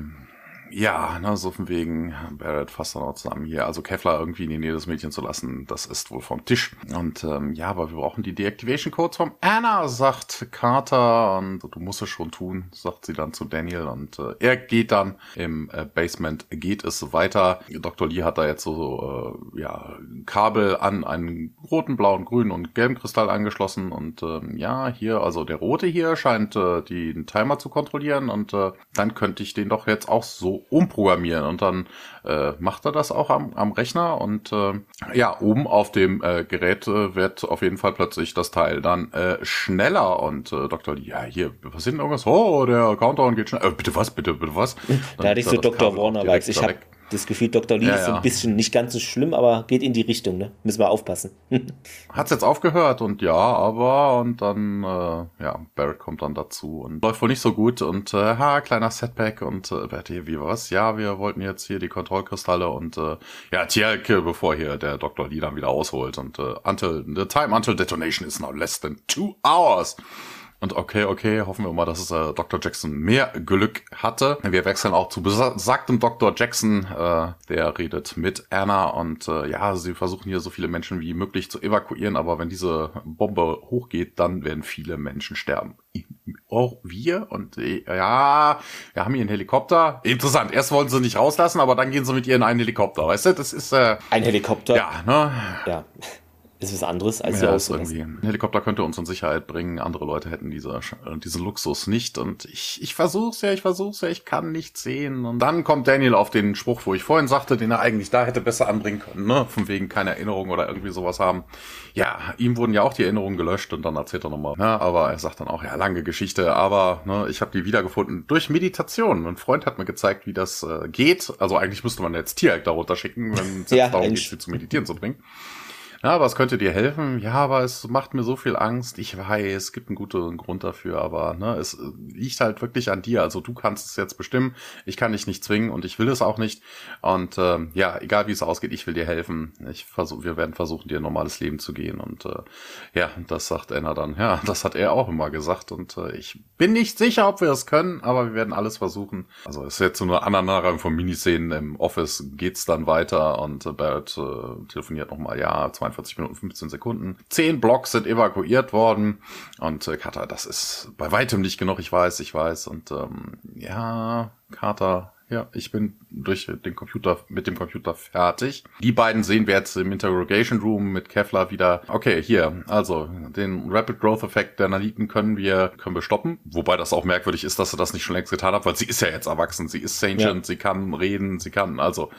ja, ne, so von wegen, Barrett fasst dann auch zusammen hier. Also Kevlar irgendwie in die Nähe des Mädchens zu lassen, das ist wohl vom Tisch. Und ähm, ja, aber wir brauchen die Deactivation Codes vom Anna, sagt Carter. Und du musst es schon tun, sagt sie dann zu Daniel. Und äh, er geht dann im äh, Basement, geht es weiter. Dr. Lee hat da jetzt so, so äh, ja, Kabel an einen roten, blauen, grünen und gelben Kristall angeschlossen. Und ähm, ja, hier, also der rote hier scheint äh, den Timer zu kontrollieren. Und äh, dann könnte ich den doch jetzt auch so umprogrammieren und dann äh, macht er das auch am, am Rechner und äh, ja, oben auf dem äh, Gerät äh, wird auf jeden Fall plötzlich das Teil dann äh, schneller und äh, Dr. Lee, ja, hier, was sind irgendwas? Oh, der Countdown geht schnell. Äh, bitte was, bitte, bitte was? da hatte ich so Dr. Warner-Vibes. Ich habe das Gefühl, Dr. Lee ja, ist so ein bisschen nicht ganz so schlimm, aber geht in die Richtung, ne? Müssen wir aufpassen. Hat's jetzt aufgehört und ja, aber und dann, äh, ja, Barrett kommt dann dazu und läuft wohl nicht so gut und äh, ha, kleiner Setback und äh, wie was? Ja, wir wollten jetzt hier die Kontrollkristalle und äh, ja, Tjelke, bevor hier der Dr. Lee dann wieder ausholt und äh, until, the time until detonation is now less than two hours. Und okay, okay, hoffen wir mal, dass es äh, Dr. Jackson mehr Glück hatte. Wir wechseln auch zu besagtem Dr. Jackson. Äh, der redet mit Anna und äh, ja, sie versuchen hier so viele Menschen wie möglich zu evakuieren, aber wenn diese Bombe hochgeht, dann werden viele Menschen sterben. Auch wir und äh, ja, wir haben hier einen Helikopter. Interessant. Erst wollen sie nicht rauslassen, aber dann gehen sie mit ihr in einen Helikopter. Weißt du, das ist äh, ein Helikopter. Ja, ne? Ja ist was anderes als ja, ist irgendwie. Ein Helikopter könnte uns in Sicherheit bringen. Andere Leute hätten diese, äh, diesen Luxus nicht. Und ich, ich versuch's ja, ich versuch's ja, ich kann nichts sehen. Und dann kommt Daniel auf den Spruch, wo ich vorhin sagte, den er eigentlich da hätte besser anbringen können, ne? Von wegen keine Erinnerung oder irgendwie sowas haben. Ja, ihm wurden ja auch die Erinnerungen gelöscht und dann erzählt er nochmal, ne? Aber er sagt dann auch, ja, lange Geschichte, aber ne, ich habe die wiedergefunden durch Meditation. Ein Freund hat mir gezeigt, wie das äh, geht. Also eigentlich müsste man jetzt Tierek darunter schicken, wenn es ja, darum geht, sie zu meditieren zu bringen. Ja, was könnte dir helfen? Ja, aber es macht mir so viel Angst. Ich weiß, es gibt einen guten Grund dafür, aber ne, es liegt halt wirklich an dir. Also du kannst es jetzt bestimmen. Ich kann dich nicht zwingen und ich will es auch nicht. Und ähm, ja, egal wie es ausgeht, ich will dir helfen. Ich versuch, wir werden versuchen, dir ein normales Leben zu gehen. Und äh, ja, das sagt Anna dann. Ja, das hat er auch immer gesagt. Und äh, ich bin nicht sicher, ob wir es können, aber wir werden alles versuchen. Also es ist jetzt so eine Aneinanderreihung von Miniszenen. Im Office geht's dann weiter und äh, Barrett äh, telefoniert nochmal, ja, zwei 42 Minuten 15 Sekunden. Zehn Blocks sind evakuiert worden und äh, Carter, das ist bei weitem nicht genug, ich weiß, ich weiß. Und ähm, ja, Carter, ja, ich bin durch den Computer, mit dem Computer fertig. Die beiden sehen wir jetzt im Interrogation Room mit Kevlar wieder. Okay, hier, also, den Rapid Growth Effekt der Naniten können wir, können wir stoppen. Wobei das auch merkwürdig ist, dass sie das nicht schon längst getan hat, weil sie ist ja jetzt erwachsen. Sie ist sentient, ja. sie kann reden, sie kann, also,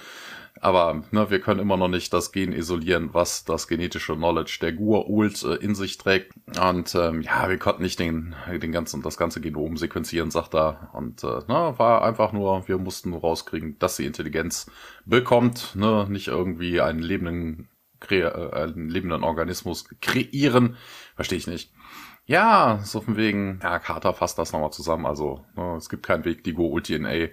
aber ne, wir können immer noch nicht das Gen isolieren, was das genetische Knowledge der Gur-Ult äh, in sich trägt. Und ähm, ja, wir konnten nicht den, den ganzen, das ganze Genom sequenzieren, sagt er. Und äh, na, war einfach nur, wir mussten nur rauskriegen, dass sie Intelligenz bekommt, ne, nicht irgendwie einen lebenden, äh, einen lebenden Organismus kreieren. Verstehe ich nicht. Ja, so von wegen, ja, Carter fasst das nochmal zusammen. Also, ne, es gibt keinen Weg, die Go-Ult-DNA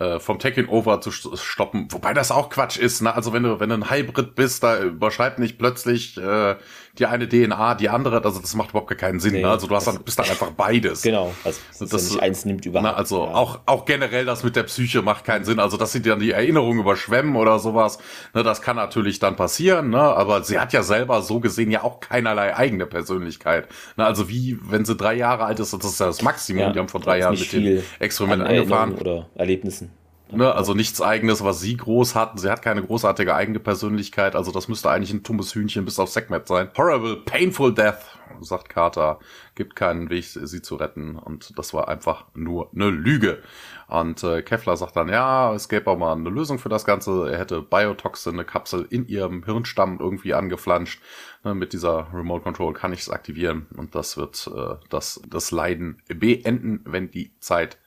äh, vom Taking Over zu stoppen, wobei das auch Quatsch ist, ne? Also wenn du wenn du ein Hybrid bist, da überschreibt nicht plötzlich äh, die eine DNA die andere, also das macht überhaupt keinen Sinn, nee, ne? Also du hast dann bist dann einfach beides. Genau, also das, das ja eins nimmt überhaupt. Na, also ja. auch auch generell das mit der Psyche macht keinen Sinn, also dass sie dann die Erinnerung überschwemmen oder sowas, ne, das kann natürlich dann passieren, ne? Aber sie hat ja selber so gesehen ja auch keinerlei eigene Persönlichkeit. Ne? Also wie wenn sie drei Jahre alt ist, das ist ja das Maximum, ja, die haben vor drei Jahren mit den Experimenten angefahren oder Erlebnissen. Ne, also nichts eigenes, was sie groß hat. Sie hat keine großartige eigene Persönlichkeit. Also das müsste eigentlich ein tummes Hühnchen bis auf Segment sein. Horrible, painful death, sagt Carter. Gibt keinen Weg, sie zu retten. Und das war einfach nur eine Lüge. Und äh, Kevlar sagt dann, ja, es gäbe auch mal eine Lösung für das Ganze. Er hätte Biotoxin, eine Kapsel in ihrem Hirnstamm irgendwie angeflanscht. Ne, mit dieser Remote Control kann ich es aktivieren. Und das wird äh, das, das Leiden beenden, wenn die Zeit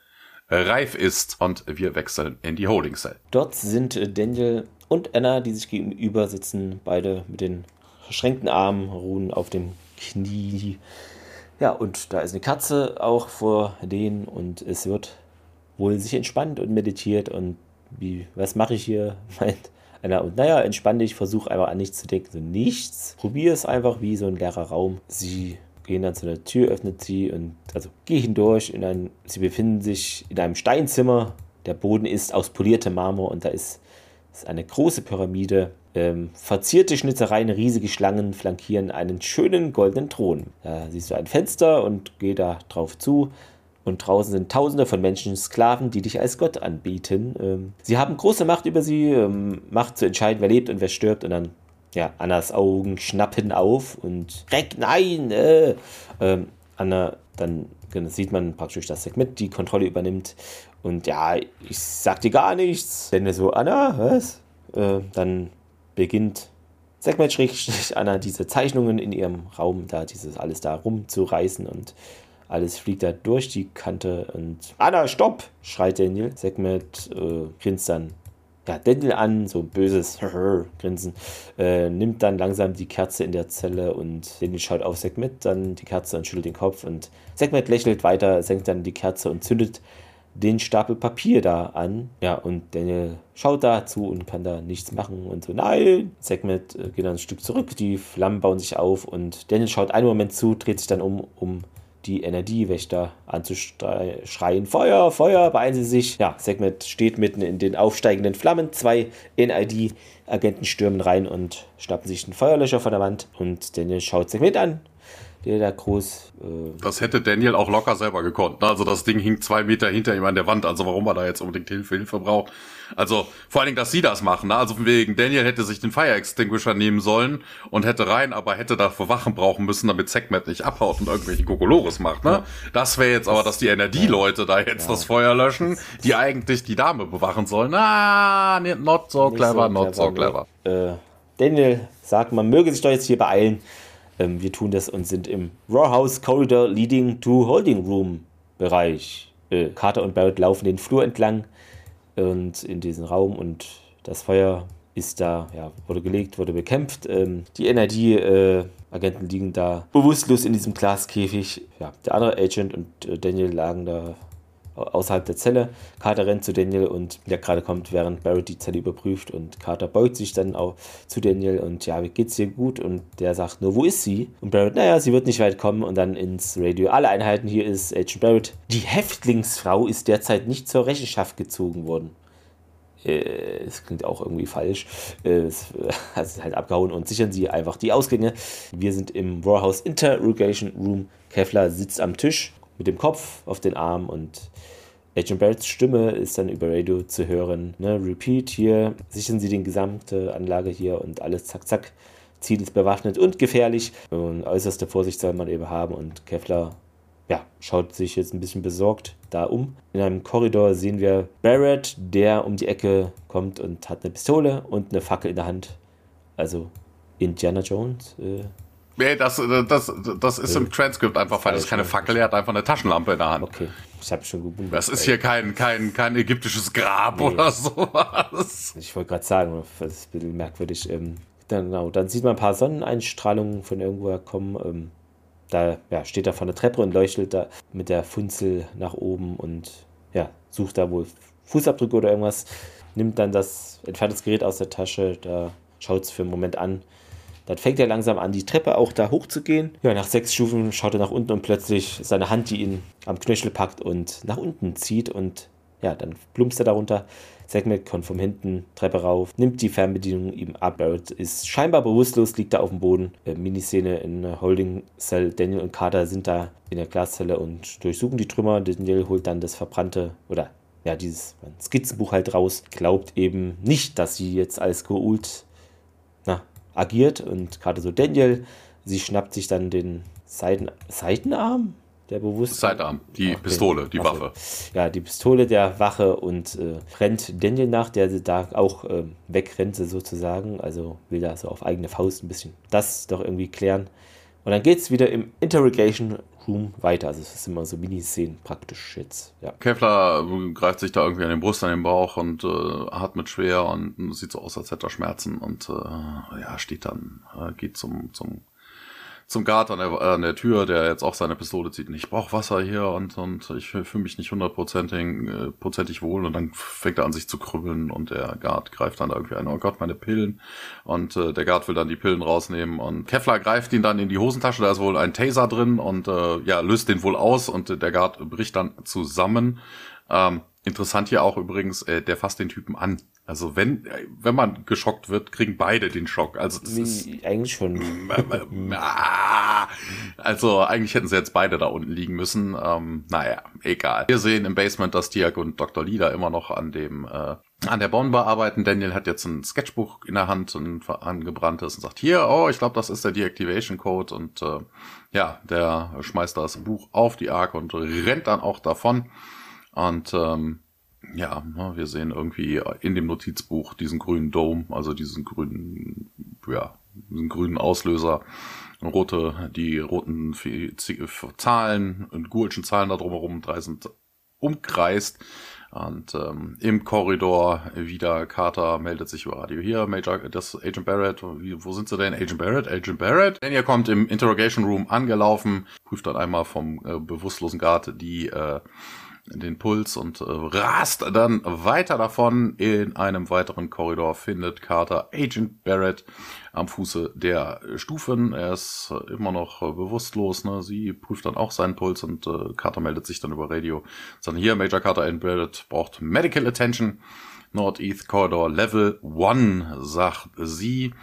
reif ist und wir wechseln in die Holding Cell. Dort sind Daniel und Anna, die sich gegenüber sitzen, beide mit den verschränkten Armen, ruhen auf dem Knie. Ja, und da ist eine Katze auch vor denen und es wird wohl sich entspannt und meditiert und wie, was mache ich hier? Meint einer, und naja, entspann dich, versuch einfach an nichts zu denken, so nichts. Probier es einfach wie so ein leerer Raum. Sie gehen dann zu der Tür, öffnet sie und also gehen durch in ein, sie befinden sich in einem Steinzimmer Der Boden ist aus poliertem Marmor und da ist, ist eine große Pyramide. Ähm, verzierte Schnitzereien, riesige Schlangen flankieren einen schönen goldenen Thron. Da siehst du ein Fenster und geh da drauf zu. Und draußen sind Tausende von Menschen, Sklaven, die dich als Gott anbieten. Ähm, sie haben große Macht über sie, ähm, Macht zu entscheiden, wer lebt und wer stirbt. Und dann, ja, Annas Augen schnappen auf und Reck, nein! Äh. Ähm, Anna, dann sieht man praktisch, dass Segment die Kontrolle übernimmt. Und ja, ich sag dir gar nichts. Denn so, Anna, was? Äh, dann beginnt Segment schrägstrich Anna diese Zeichnungen in ihrem Raum, da dieses alles da rumzureißen und alles fliegt da durch die Kante und Anna, stopp! schreit Daniel. Segmet äh, grinst dann ja, Daniel an, so böses Grinsen, äh, nimmt dann langsam die Kerze in der Zelle und Daniel schaut auf Segmet, dann die Kerze und schüttelt den Kopf und Segmet lächelt weiter, senkt dann die Kerze und zündet den Stapel Papier da an. Ja, und Daniel schaut dazu und kann da nichts machen und so, nein! Segmet äh, geht dann ein Stück zurück, die Flammen bauen sich auf und Daniel schaut einen Moment zu, dreht sich dann um, um die Energiewächter anzuschreien. Feuer, Feuer, beeilen Sie sich. Ja, Segment steht mitten in den aufsteigenden Flammen. Zwei NID-Agenten stürmen rein und schnappen sich einen Feuerlöscher von der Wand. Und Daniel schaut Segment an, der da groß. Äh das hätte Daniel auch locker selber gekonnt. Ne? Also das Ding hing zwei Meter hinter ihm an der Wand. Also warum er da jetzt unbedingt Hilfe, Hilfe braucht. Also vor allen Dingen, dass sie das machen. Ne? Also wegen Daniel hätte sich den Fire Extinguisher nehmen sollen und hätte rein, aber hätte dafür Wachen brauchen müssen, damit Segmet nicht abhaut und irgendwelche Kokolores macht. Ne? Ja. Das wäre jetzt aber, dass die Energieleute da jetzt ja. das Feuer löschen, die eigentlich die Dame bewachen sollen. Ah, not so clever, so not so clever. Äh, Daniel sagt, man möge sich doch jetzt hier beeilen. Ähm, wir tun das und sind im Raw House Corridor Leading to Holding Room Bereich. Äh, Carter und Barrett laufen den Flur entlang und in diesen Raum und das Feuer ist da, ja, wurde gelegt, wurde bekämpft. Ähm, die NRD-Agenten äh, liegen da bewusstlos in diesem Glaskäfig. Ja, der andere Agent und äh, Daniel lagen da außerhalb der Zelle. Carter rennt zu Daniel und der gerade kommt, während Barrett die Zelle überprüft und Carter beugt sich dann auch zu Daniel und ja, wie geht's dir gut? Und der sagt nur, wo ist sie? Und Barrett, naja, sie wird nicht weit kommen und dann ins Radio. Alle Einheiten, hier ist Agent Barrett. Die Häftlingsfrau ist derzeit nicht zur Rechenschaft gezogen worden. Äh, es klingt auch irgendwie falsch. Äh, es ist halt abgehauen und sichern sie einfach die Ausgänge. Wir sind im Warhouse Interrogation Room. Kevlar sitzt am Tisch mit dem Kopf auf den Arm und Agent Barretts Stimme ist dann über Radio zu hören. Ne? Repeat hier, sichern Sie die gesamte Anlage hier und alles zack, zack. Ziel ist bewaffnet und gefährlich. Und äußerste Vorsicht soll man eben haben. Und Kevlar ja, schaut sich jetzt ein bisschen besorgt da um. In einem Korridor sehen wir Barrett, der um die Ecke kommt und hat eine Pistole und eine Fackel in der Hand. Also Indiana Jones. Äh, Nee, das, das, das ist im Transkript einfach falsch. Das ist keine Fackel, er hat einfach eine Taschenlampe in der Hand. Okay, ich habe schon gewundert. Das ist hier kein, kein, kein ägyptisches Grab nee. oder sowas. Ich wollte gerade sagen, das ist ein bisschen merkwürdig. Ähm, dann, genau, dann sieht man ein paar Sonneneinstrahlungen von irgendwoher kommen. Ähm, da ja, steht er vor der Treppe und leuchtet da mit der Funzel nach oben und ja, sucht da wohl Fußabdrücke oder irgendwas. Nimmt dann das, entfernt das Gerät aus der Tasche, da schaut es für einen Moment an dann fängt er langsam an, die Treppe auch da hochzugehen. Ja, nach sechs Stufen schaut er nach unten und plötzlich seine Hand, die ihn am Knöchel packt und nach unten zieht und ja, dann plumpst er darunter. Segment kommt von hinten, Treppe rauf, nimmt die Fernbedienung ihm ab. Barrett ist scheinbar bewusstlos, liegt da auf dem Boden. Äh, Miniszene in Holding Cell. Daniel und Carter sind da in der Glaszelle und durchsuchen die Trümmer. Daniel holt dann das verbrannte oder ja, dieses Skizzenbuch halt raus. Glaubt eben nicht, dass sie jetzt als geult agiert und gerade so Daniel, sie schnappt sich dann den Seiten, Seitenarm der bewusst. Seitenarm, die okay. Pistole, die Waffe. Ja, die Pistole der Wache und äh, rennt Daniel nach, der da auch äh, wegrennt sozusagen, also will da so auf eigene Faust ein bisschen das doch irgendwie klären. Und dann geht es wieder im Interrogation Room weiter. Also es ist immer so Miniszenen praktisch jetzt. Ja. Kevlar greift sich da irgendwie an den Brust, an den Bauch und äh, atmet schwer und sieht so aus, als hätte er Schmerzen und äh, ja, steht dann, äh, geht zum, zum zum Guard an der, an der Tür, der jetzt auch seine Pistole zieht. Und ich brauche Wasser hier und, und ich fühle mich nicht hundertprozentig äh, wohl. Und dann fängt er an, sich zu krübeln und der Guard greift dann irgendwie ein, oh Gott, meine Pillen. Und äh, der Guard will dann die Pillen rausnehmen und Kevlar greift ihn dann in die Hosentasche, da ist wohl ein Taser drin und äh, ja, löst den wohl aus und der Guard bricht dann zusammen Ähm, interessant hier auch übrigens, äh, der fasst den Typen an. Also wenn, wenn man geschockt wird, kriegen beide den Schock. Also das ist eigentlich schon. also eigentlich hätten sie jetzt beide da unten liegen müssen. Ähm, naja, egal. Wir sehen im Basement, dass Tiag und Dr. Lee da immer noch an dem äh, an der Bombe arbeiten. Daniel hat jetzt ein Sketchbuch in der Hand, ein angebranntes und sagt, hier, oh, ich glaube, das ist der Deactivation Code. Und äh, ja, der schmeißt das Buch auf die Ark und rennt dann auch davon. Und ähm, ja, ne, wir sehen irgendwie in dem Notizbuch diesen grünen Dome, also diesen grünen, ja, diesen grünen Auslöser, rote, die roten Zahlen und Goulschen Zahlen da drumherum, drei sind umkreist. Und ähm, im Korridor wieder Carter meldet sich über Radio. Hier, Major, das Agent Barrett, wie, wo sind sie denn? Agent Barrett, Agent Barrett. Daniel kommt im Interrogation Room angelaufen, prüft dann einmal vom äh, bewusstlosen Guard die äh, den Puls und äh, rast dann weiter davon. In einem weiteren Korridor findet Carter Agent Barrett am Fuße der Stufen. Er ist immer noch äh, bewusstlos. Ne? Sie prüft dann auch seinen Puls und äh, Carter meldet sich dann über Radio. Sagt hier, Major Carter Agent Barrett braucht Medical Attention. Northeast Corridor Level 1, sagt sie.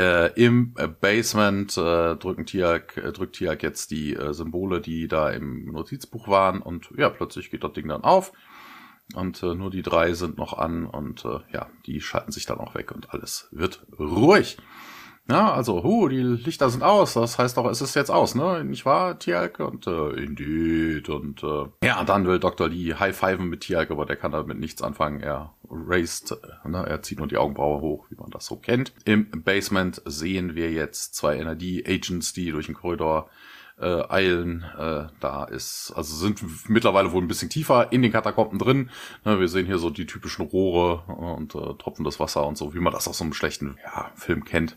Äh, Im Basement äh, drücken Tiak, äh, drückt Tiak jetzt die äh, Symbole, die da im Notizbuch waren. Und ja, plötzlich geht das Ding dann auf. Und äh, nur die drei sind noch an. Und äh, ja, die schalten sich dann auch weg. Und alles wird ruhig. Ja, also, hu, die Lichter sind aus. Das heißt doch, es ist jetzt aus, ne? Nicht wahr, Tialk? Und äh, indeed. Und äh, ja, dann will Dr. Lee high-fiven mit Tialk, aber der kann damit nichts anfangen. Er raised, ne? er zieht nur die Augenbraue hoch, wie man das so kennt. Im Basement sehen wir jetzt zwei NRD-Agents, die durch den Korridor äh, eilen. Äh, da ist, also sind mittlerweile wohl ein bisschen tiefer in den Katakomben drin. Ne, wir sehen hier so die typischen Rohre und äh, tropfendes Wasser und so, wie man das aus so einem schlechten ja, Film kennt.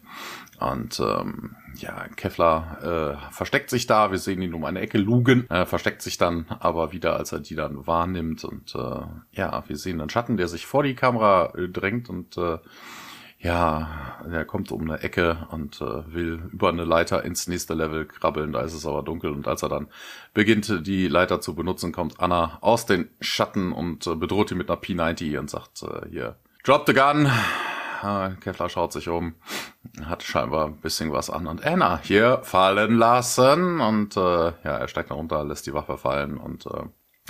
Und ähm, ja, Kevlar äh, versteckt sich da. Wir sehen ihn um eine Ecke lugen, äh, versteckt sich dann aber wieder, als er die dann wahrnimmt. Und äh, ja, wir sehen einen Schatten, der sich vor die Kamera äh, drängt und äh, ja, er kommt um eine Ecke und äh, will über eine Leiter ins nächste Level krabbeln. Da ist es aber dunkel und als er dann beginnt, die Leiter zu benutzen, kommt Anna aus den Schatten und äh, bedroht ihn mit einer P90 und sagt äh, hier, drop the gun. Äh, Kevlar schaut sich um, hat scheinbar ein bisschen was an und Anna hier fallen lassen und äh, ja, er steigt da runter, lässt die Waffe fallen und äh,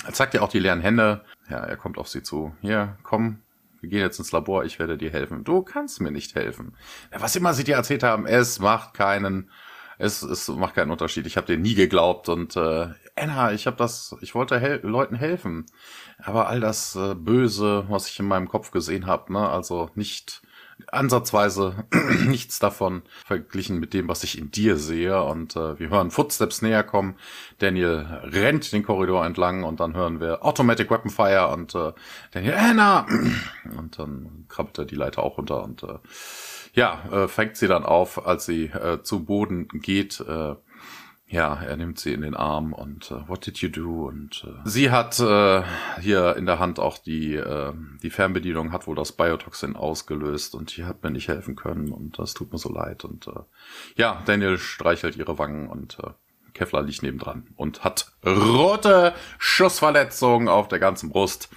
er zeigt ihr auch die leeren Hände. Ja, er kommt auf sie zu. Hier, komm, wir gehen jetzt ins Labor, ich werde dir helfen. Du kannst mir nicht helfen. Was immer sie dir erzählt haben, es macht keinen, es, es macht keinen Unterschied. Ich habe dir nie geglaubt und äh, Anna, ich habe das, ich wollte hel Leuten helfen, aber all das äh, Böse, was ich in meinem Kopf gesehen habe, ne, also nicht ansatzweise nichts davon verglichen mit dem, was ich in dir sehe. Und äh, wir hören Footsteps näher kommen. Daniel rennt den Korridor entlang und dann hören wir Automatic Weapon Fire und äh, Daniel, Anna! Und dann krabbelt er die Leiter auch runter und äh, ja, äh, fängt sie dann auf, als sie äh, zu Boden geht. Äh, ja, er nimmt sie in den Arm und äh, what did you do? Und äh, sie hat äh, hier in der Hand auch die äh, die Fernbedienung, hat wohl das Biotoxin ausgelöst und die hat mir nicht helfen können und das tut mir so leid. Und äh, ja, Daniel streichelt ihre Wangen und äh, Kevlar liegt nebendran und hat rote Schussverletzungen auf der ganzen Brust.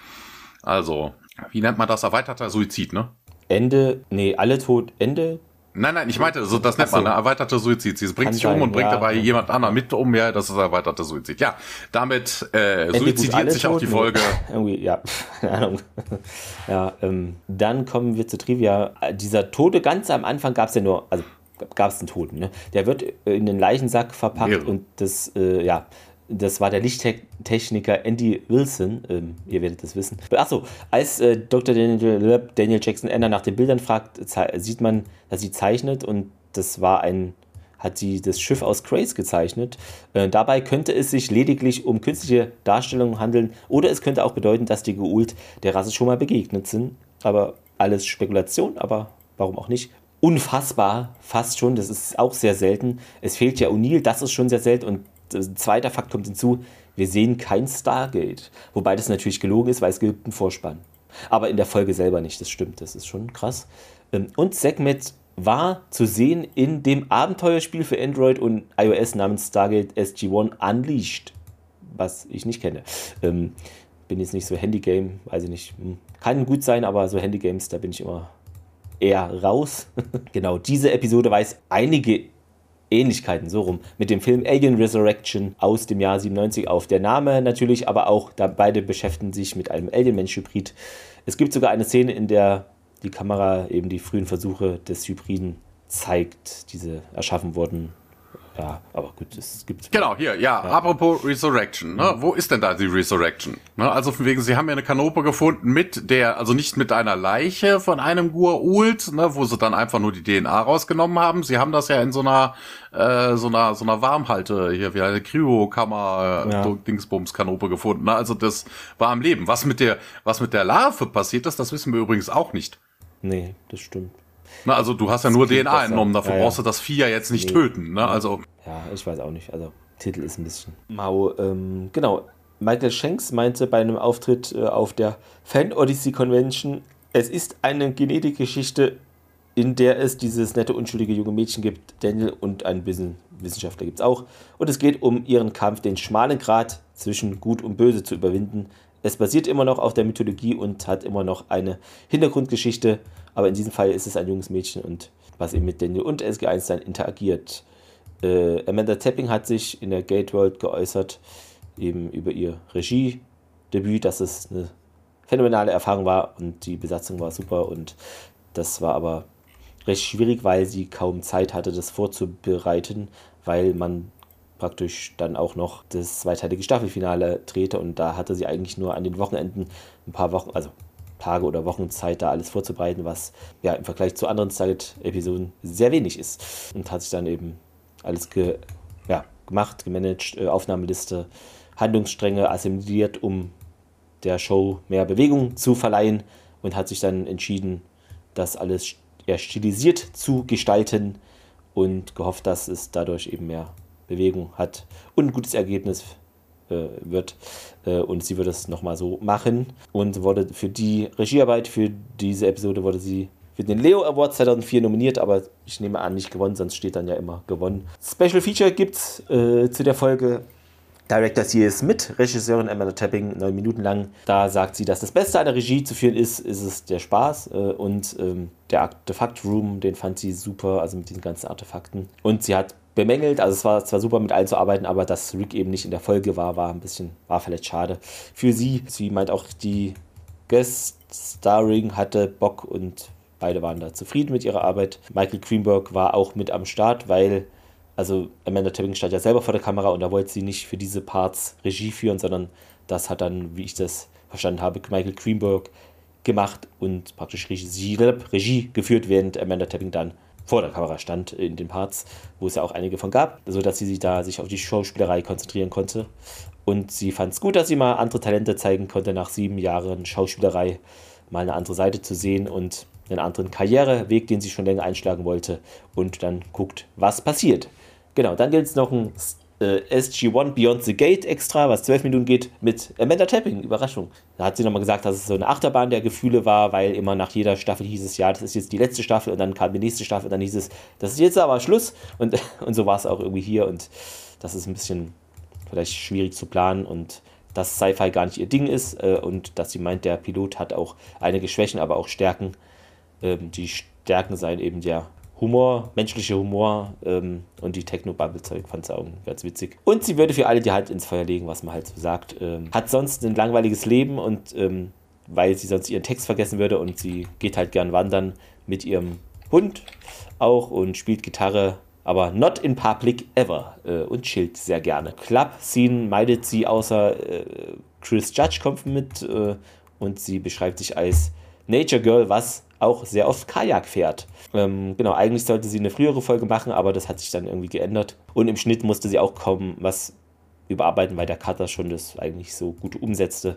Also, wie nennt man das? Erweiterter Suizid, ne? Ende, nee, alle tot, Ende Nein, nein, ich meinte, so, das nennt man, ne? erweiterte Suizid. Sie bringt sich um und bringt ja, dabei ja. jemand anderen mit um, ja, das ist erweiterte Suizid. Ja, damit äh, suizidiert sich auch die Folge. Irgendwie, ja, keine Ahnung. ja, ähm, dann kommen wir zur Trivia. Dieser Tode ganz am Anfang gab es ja nur, also gab es einen Toten, ne? Der wird in den Leichensack verpackt Mehrere. und das, äh, ja, das war der Lichttechniker Andy Wilson. Ähm, ihr werdet das wissen. Achso, als äh, Dr. Daniel, Daniel, Jackson Ender nach den Bildern fragt, sieht man, dass sie zeichnet und das war ein, hat sie das Schiff aus Grace gezeichnet. Äh, dabei könnte es sich lediglich um künstliche Darstellungen handeln oder es könnte auch bedeuten, dass die Geult der Rasse schon mal begegnet sind. Aber alles Spekulation, aber warum auch nicht? Unfassbar, fast schon, das ist auch sehr selten. Es fehlt ja O'Neill, das ist schon sehr selten und ein zweiter Fakt kommt hinzu, wir sehen kein Stargate. Wobei das natürlich gelogen ist, weil es gibt einen Vorspann. Aber in der Folge selber nicht, das stimmt, das ist schon krass. Ähm, und Segmet war zu sehen in dem Abenteuerspiel für Android und iOS namens Stargate SG-1 Unleashed, was ich nicht kenne. Ähm, bin jetzt nicht so Handygame, weiß ich nicht. Hm, kann gut sein, aber so Handygames, da bin ich immer eher raus. genau, diese Episode weiß einige Ähnlichkeiten, so rum, mit dem Film Alien Resurrection aus dem Jahr 97 auf. Der Name natürlich, aber auch, da beide beschäftigen sich mit einem Alien-Mensch-Hybrid. Es gibt sogar eine Szene, in der die Kamera eben die frühen Versuche des Hybriden zeigt, diese erschaffen wurden ja, aber gut, es gibt. Genau, hier, ja, ja. apropos Resurrection, ne? Mhm. Wo ist denn da die Resurrection? Ne? Also von wegen, sie haben ja eine Kanope gefunden mit der, also nicht mit einer Leiche von einem Gua'uld, ne, wo sie dann einfach nur die DNA rausgenommen haben. Sie haben das ja in so einer, äh, so einer, so einer Warmhalte, hier, wie eine Kryokammer, ja. Dingsbums Kanope gefunden. Ne? Also das war am Leben. Was mit der, was mit der Larve passiert ist, das wissen wir übrigens auch nicht. Nee, das stimmt. Na, also du hast ja nur DNA entnommen, dafür ja, ja. brauchst du das Vieh ja jetzt nicht nee. töten. Ne? Also. Ja, ich weiß auch nicht. Also Titel ist ein bisschen mau. Ähm, genau. Michael Shanks meinte bei einem Auftritt äh, auf der Fan Odyssey Convention, es ist eine Genetikgeschichte, in der es dieses nette, unschuldige junge Mädchen gibt, Daniel und einen bisschen Wissenschaftler gibt es auch. Und es geht um ihren Kampf, den schmalen Grat zwischen Gut und Böse zu überwinden. Es basiert immer noch auf der Mythologie und hat immer noch eine Hintergrundgeschichte aber in diesem Fall ist es ein junges Mädchen und was eben mit Daniel und SG1 dann interagiert. Äh, Amanda Tapping hat sich in der Gate World geäußert, eben über ihr Regiedebüt, dass es eine phänomenale Erfahrung war und die Besatzung war super und das war aber recht schwierig, weil sie kaum Zeit hatte, das vorzubereiten, weil man praktisch dann auch noch das zweiteilige Staffelfinale drehte und da hatte sie eigentlich nur an den Wochenenden ein paar Wochen, also Tage oder Wochen Zeit, da alles vorzubereiten, was ja im Vergleich zu anderen Zeit-Episoden sehr wenig ist. Und hat sich dann eben alles ge, ja, gemacht, gemanagt, äh, Aufnahmeliste, Handlungsstränge assimiliert, um der Show mehr Bewegung zu verleihen und hat sich dann entschieden, das alles eher stilisiert zu gestalten und gehofft, dass es dadurch eben mehr Bewegung hat und ein gutes Ergebnis äh, wird. Äh, und sie wird es nochmal so machen. Und wurde für die Regiearbeit für diese Episode wurde sie für den Leo Award 2004 nominiert, aber ich nehme an, nicht gewonnen, sonst steht dann ja immer gewonnen. Special Feature gibt's äh, zu der Folge. Director C. Smith, Regisseurin Amanda Tapping, neun Minuten lang. Da sagt sie, dass das Beste an der Regie zu führen ist, ist es der Spaß. Äh, und ähm, der Artefakt Room, den fand sie super, also mit diesen ganzen Artefakten. Und sie hat bemängelt. Also es war zwar super mit allen zu arbeiten, aber dass Rick eben nicht in der Folge war, war ein bisschen, war vielleicht schade für sie. Sie meint auch, die Guest-Starring hatte Bock und beide waren da zufrieden mit ihrer Arbeit. Michael Greenberg war auch mit am Start, weil, also Amanda Tapping stand ja selber vor der Kamera und da wollte sie nicht für diese Parts Regie führen, sondern das hat dann, wie ich das verstanden habe, Michael Greenberg gemacht und praktisch Regie, Regie geführt, während Amanda Tapping dann vor der Kamera stand in den Parts, wo es ja auch einige von gab, sodass sie sich da sich auf die Schauspielerei konzentrieren konnte. Und sie fand es gut, dass sie mal andere Talente zeigen konnte, nach sieben Jahren Schauspielerei mal eine andere Seite zu sehen und einen anderen Karriereweg, den sie schon länger einschlagen wollte und dann guckt, was passiert. Genau, dann gilt es noch ein äh, SG-1 Beyond the Gate extra, was zwölf Minuten geht, mit Amanda Tapping. Überraschung. Da hat sie nochmal gesagt, dass es so eine Achterbahn der Gefühle war, weil immer nach jeder Staffel hieß es, ja, das ist jetzt die letzte Staffel und dann kam die nächste Staffel und dann hieß es, das ist jetzt aber Schluss. Und, und so war es auch irgendwie hier und das ist ein bisschen vielleicht schwierig zu planen und dass Sci-Fi gar nicht ihr Ding ist äh, und dass sie meint, der Pilot hat auch einige Schwächen, aber auch Stärken. Ähm, die Stärken seien eben der Humor, menschlicher Humor ähm, und die Techno-Bubble-Zeug fand sie auch ganz witzig. Und sie würde für alle die Hand ins Feuer legen, was man halt so sagt. Ähm, hat sonst ein langweiliges Leben und ähm, weil sie sonst ihren Text vergessen würde und sie geht halt gern wandern mit ihrem Hund auch und spielt Gitarre, aber not in public ever äh, und chillt sehr gerne. Club-Scene meidet sie, außer äh, Chris Judge kommt mit äh, und sie beschreibt sich als Nature Girl, was auch sehr oft Kajak fährt. Ähm, genau, eigentlich sollte sie eine frühere Folge machen, aber das hat sich dann irgendwie geändert. Und im Schnitt musste sie auch kaum was überarbeiten, weil der Cutter schon das eigentlich so gut umsetzte.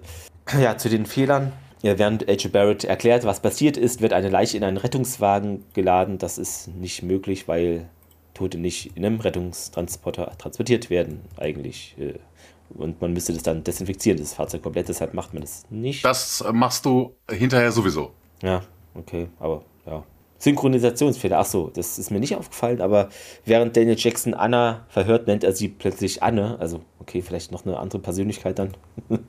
Ja, zu den Fehlern. Ja, während H. Barrett erklärt, was passiert ist, wird eine Leiche in einen Rettungswagen geladen. Das ist nicht möglich, weil Tote nicht in einem Rettungstransporter transportiert werden, eigentlich. Äh, und man müsste das dann desinfizieren, das Fahrzeug komplett, deshalb macht man das nicht. Das machst du hinterher sowieso. Ja, okay, aber ja. Synchronisationsfehler. Ach so, das ist mir nicht aufgefallen, aber während Daniel Jackson Anna verhört, nennt er sie plötzlich Anne. Also, okay, vielleicht noch eine andere Persönlichkeit dann.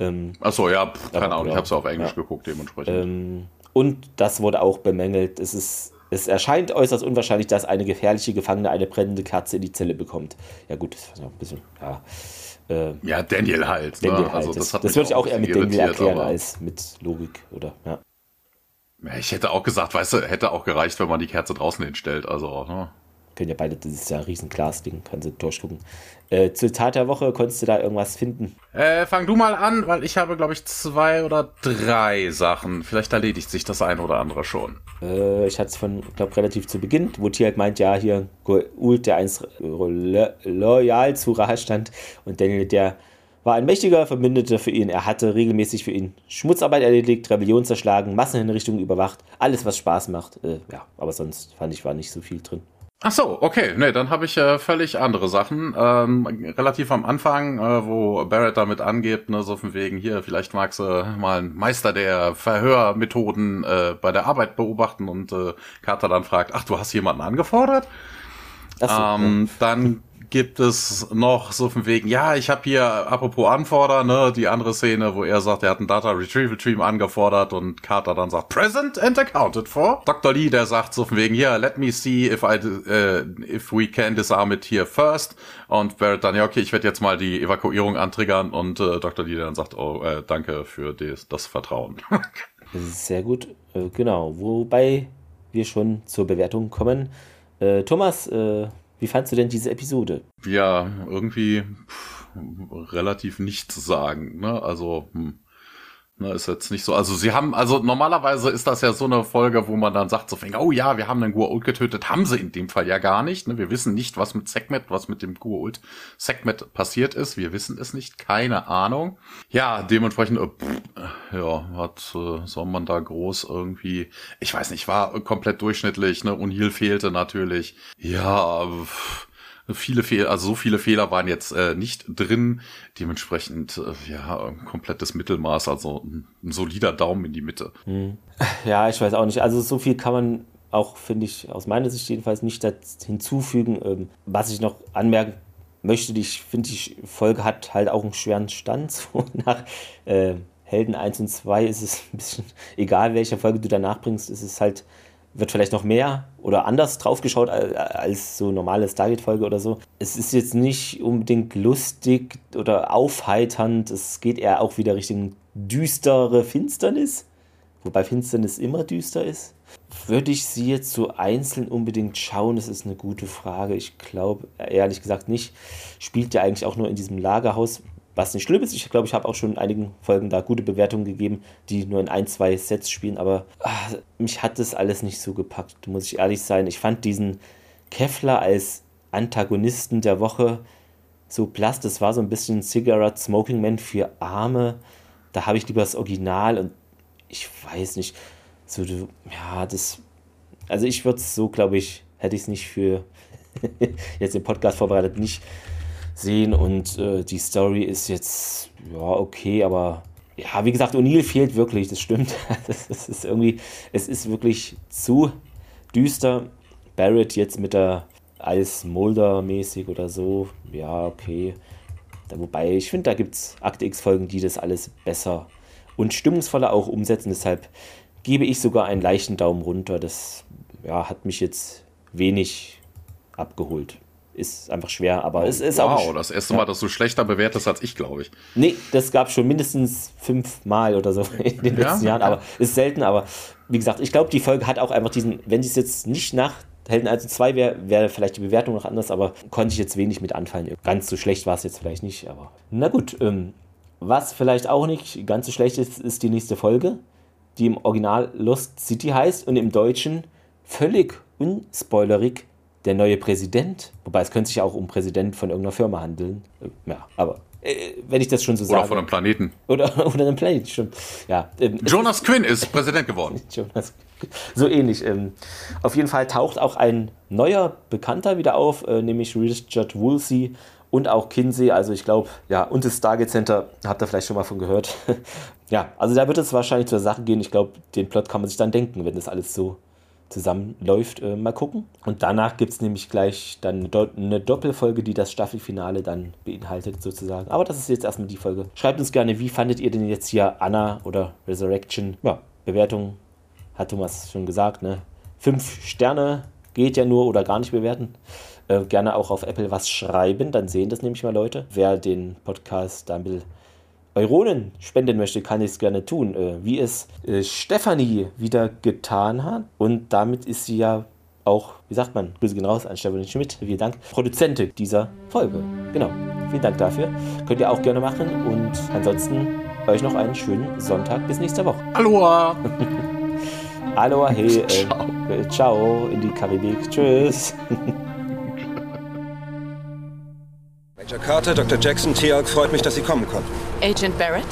ähm, Ach so, ja, pff, keine Ahnung, ich habe es auf Englisch ja. geguckt, dementsprechend. Ähm, und das wurde auch bemängelt. Es ist es erscheint äußerst unwahrscheinlich, dass eine gefährliche Gefangene eine brennende Kerze in die Zelle bekommt. Ja, gut, das ist ein bisschen. Ja, äh, ja Daniel halt. Ne? Daniel ne? halt. Also, das, das, das würde ich auch eher mit Daniel erklären als mit Logik, oder? Ja. Ich hätte auch gesagt, weißt du, hätte auch gereicht, wenn man die Kerze draußen hinstellt. Also, ne? Können ja beide, das ist ja ein riesen Glasding, kannst du durchgucken. Äh, Zitat der Woche, konntest du da irgendwas finden? Äh, fang du mal an, weil ich habe, glaube ich, zwei oder drei Sachen. Vielleicht erledigt sich das eine oder andere schon. Äh, ich hatte es von, glaube relativ zu Beginn, wo Tier meint, ja, hier Ult, der einst loyal zu Ra stand und Daniel, der war ein mächtiger Verbündeter für ihn. Er hatte regelmäßig für ihn Schmutzarbeit erledigt, Rebellion zerschlagen, Massenhinrichtungen überwacht, alles, was Spaß macht. Äh, ja, aber sonst fand ich, war nicht so viel drin. Ach so, okay, nee, dann habe ich äh, völlig andere Sachen. Ähm, relativ am Anfang, äh, wo Barrett damit angeht, ne, so von wegen hier, vielleicht magst du mal einen Meister der Verhörmethoden äh, bei der Arbeit beobachten und äh, Carter dann fragt, ach, du hast jemanden angefordert? So, ähm, ja. Dann gibt es noch so von wegen, ja, ich habe hier, apropos Anfordern, ne, die andere Szene, wo er sagt, er hat einen Data Retrieval Team angefordert und Carter dann sagt, present and accounted for. Dr. Lee, der sagt so von wegen, ja, let me see if I, uh, if we can disarm it here first. Und Barrett dann, ja, okay, ich werde jetzt mal die Evakuierung antriggern und äh, Dr. Lee dann sagt, oh, äh, danke für des, das Vertrauen. sehr gut, äh, genau. Wobei wir schon zur Bewertung kommen. Äh, Thomas, wie fandst du denn diese Episode? Ja, irgendwie pff, relativ nichts sagen. Ne? Also, hm. Ne, ist jetzt nicht so. Also sie haben, also normalerweise ist das ja so eine Folge, wo man dann sagt so, oh ja, wir haben den Gua'uld getötet. Haben sie in dem Fall ja gar nicht. Ne? Wir wissen nicht, was mit Segmet, was mit dem Gua'uld Segmet passiert ist. Wir wissen es nicht. Keine Ahnung. Ja, dementsprechend, äh, pff, ja, hat, äh, soll man da groß irgendwie, ich weiß nicht, war komplett durchschnittlich. Ne? O'Neill fehlte natürlich. Ja, pff, viele Fehler, also so viele Fehler waren jetzt äh, nicht drin. Dementsprechend, äh, ja, komplettes Mittelmaß, also ein, ein, solider Daumen in die Mitte. Hm. Ja, ich weiß auch nicht. Also so viel kann man auch, finde ich, aus meiner Sicht jedenfalls nicht hinzufügen. Ähm, was ich noch anmerken möchte, ich finde, die Folge hat halt auch einen schweren Stand. So nach äh, Helden 1 und 2 ist es ein bisschen egal, welche Folge du danach bringst, ist es halt wird vielleicht noch mehr oder anders draufgeschaut als so normale Stargate-Folge oder so. Es ist jetzt nicht unbedingt lustig oder aufheiternd. Es geht eher auch wieder Richtung düstere Finsternis. Wobei Finsternis immer düster ist. Würde ich sie jetzt so einzeln unbedingt schauen? Das ist eine gute Frage. Ich glaube ehrlich gesagt nicht. Spielt ja eigentlich auch nur in diesem Lagerhaus was nicht schlimm ist. Ich glaube, ich habe auch schon in einigen Folgen da gute Bewertungen gegeben, die nur in ein, zwei Sets spielen, aber ach, mich hat das alles nicht so gepackt, muss ich ehrlich sein. Ich fand diesen Kevlar als Antagonisten der Woche so blass. Das war so ein bisschen Cigarette Smoking Man für Arme. Da habe ich lieber das Original und ich weiß nicht, so, ja, das, also ich würde es so, glaube ich, hätte ich es nicht für jetzt den Podcast vorbereitet, nicht sehen und äh, die Story ist jetzt, ja, okay, aber ja, wie gesagt, O'Neill fehlt wirklich, das stimmt. Das, das, ist irgendwie, es ist wirklich zu düster. Barrett jetzt mit der als Mulder-mäßig oder so, ja, okay. Da, wobei, ich finde, da gibt es Akte X-Folgen, die das alles besser und stimmungsvoller auch umsetzen. Deshalb gebe ich sogar einen leichten Daumen runter. Das ja, hat mich jetzt wenig abgeholt ist einfach schwer, aber es ist wow, auch. Wow, das erste Mal, dass du schlechter bewertest als ich, glaube ich. Nee, das gab schon mindestens fünfmal oder so in den ja? letzten Jahren, aber ist selten, aber wie gesagt, ich glaube, die Folge hat auch einfach diesen, wenn es jetzt nicht nach Helden 1 und 2 wäre, wäre vielleicht die Bewertung noch anders, aber konnte ich jetzt wenig mit anfallen. Ganz so schlecht war es jetzt vielleicht nicht, aber na gut. Ähm, was vielleicht auch nicht ganz so schlecht ist, ist die nächste Folge, die im Original Lost City heißt und im Deutschen völlig unspoilerig der neue Präsident. Wobei es könnte sich auch um Präsident von irgendeiner Firma handeln. Ja, aber äh, wenn ich das schon so oder sage. Oder von einem Planeten. Oder, oder einem Planeten, stimmt. Ja, ähm, Jonas Quinn ist Präsident geworden. Jonas, so ähnlich. Ähm, auf jeden Fall taucht auch ein neuer Bekannter wieder auf, äh, nämlich Richard Woolsey und auch Kinsey. Also ich glaube, ja, und das Stargate Center, habt ihr vielleicht schon mal von gehört. ja, also da wird es wahrscheinlich zur Sache gehen. Ich glaube, den Plot kann man sich dann denken, wenn das alles so zusammenläuft, äh, mal gucken. Und danach gibt es nämlich gleich dann eine Doppelfolge, die das Staffelfinale dann beinhaltet, sozusagen. Aber das ist jetzt erstmal die Folge. Schreibt uns gerne, wie fandet ihr denn jetzt hier Anna oder Resurrection? Ja, Bewertung hat Thomas schon gesagt, ne? Fünf Sterne geht ja nur oder gar nicht bewerten. Äh, gerne auch auf Apple was schreiben, dann sehen das nämlich mal Leute. Wer den Podcast da ein bisschen Euronen spenden möchte, kann ich es gerne tun, äh, wie es äh, Stefanie wieder getan hat. Und damit ist sie ja auch, wie sagt man, Grüße gehen raus an Stefanie Schmidt, vielen Dank, Produzentin dieser Folge. Genau, vielen Dank dafür. Könnt ihr auch gerne machen und ansonsten euch noch einen schönen Sonntag bis nächste Woche. Aloha! Aloha, hey, äh, ciao. Äh, ciao in die Karibik, tschüss. Major Carter, Dr. Jackson, Teal'c, freut mich, dass Sie kommen konnten. Agent Barrett?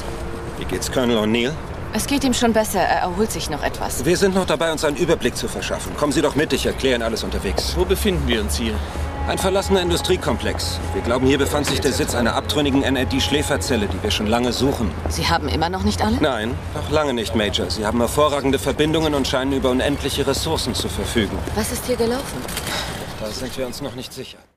Wie geht's Colonel O'Neill? Es geht ihm schon besser. Er erholt sich noch etwas. Wir sind noch dabei, uns einen Überblick zu verschaffen. Kommen Sie doch mit, ich erkläre Ihnen alles unterwegs. Wo befinden wir uns hier? Ein verlassener Industriekomplex. Wir glauben, hier befand sich der Sitz einer abtrünnigen NRD-Schläferzelle, die wir schon lange suchen. Sie haben immer noch nicht alle? Nein, noch lange nicht, Major. Sie haben hervorragende Verbindungen und scheinen über unendliche Ressourcen zu verfügen. Was ist hier gelaufen? Da sind wir uns noch nicht sicher.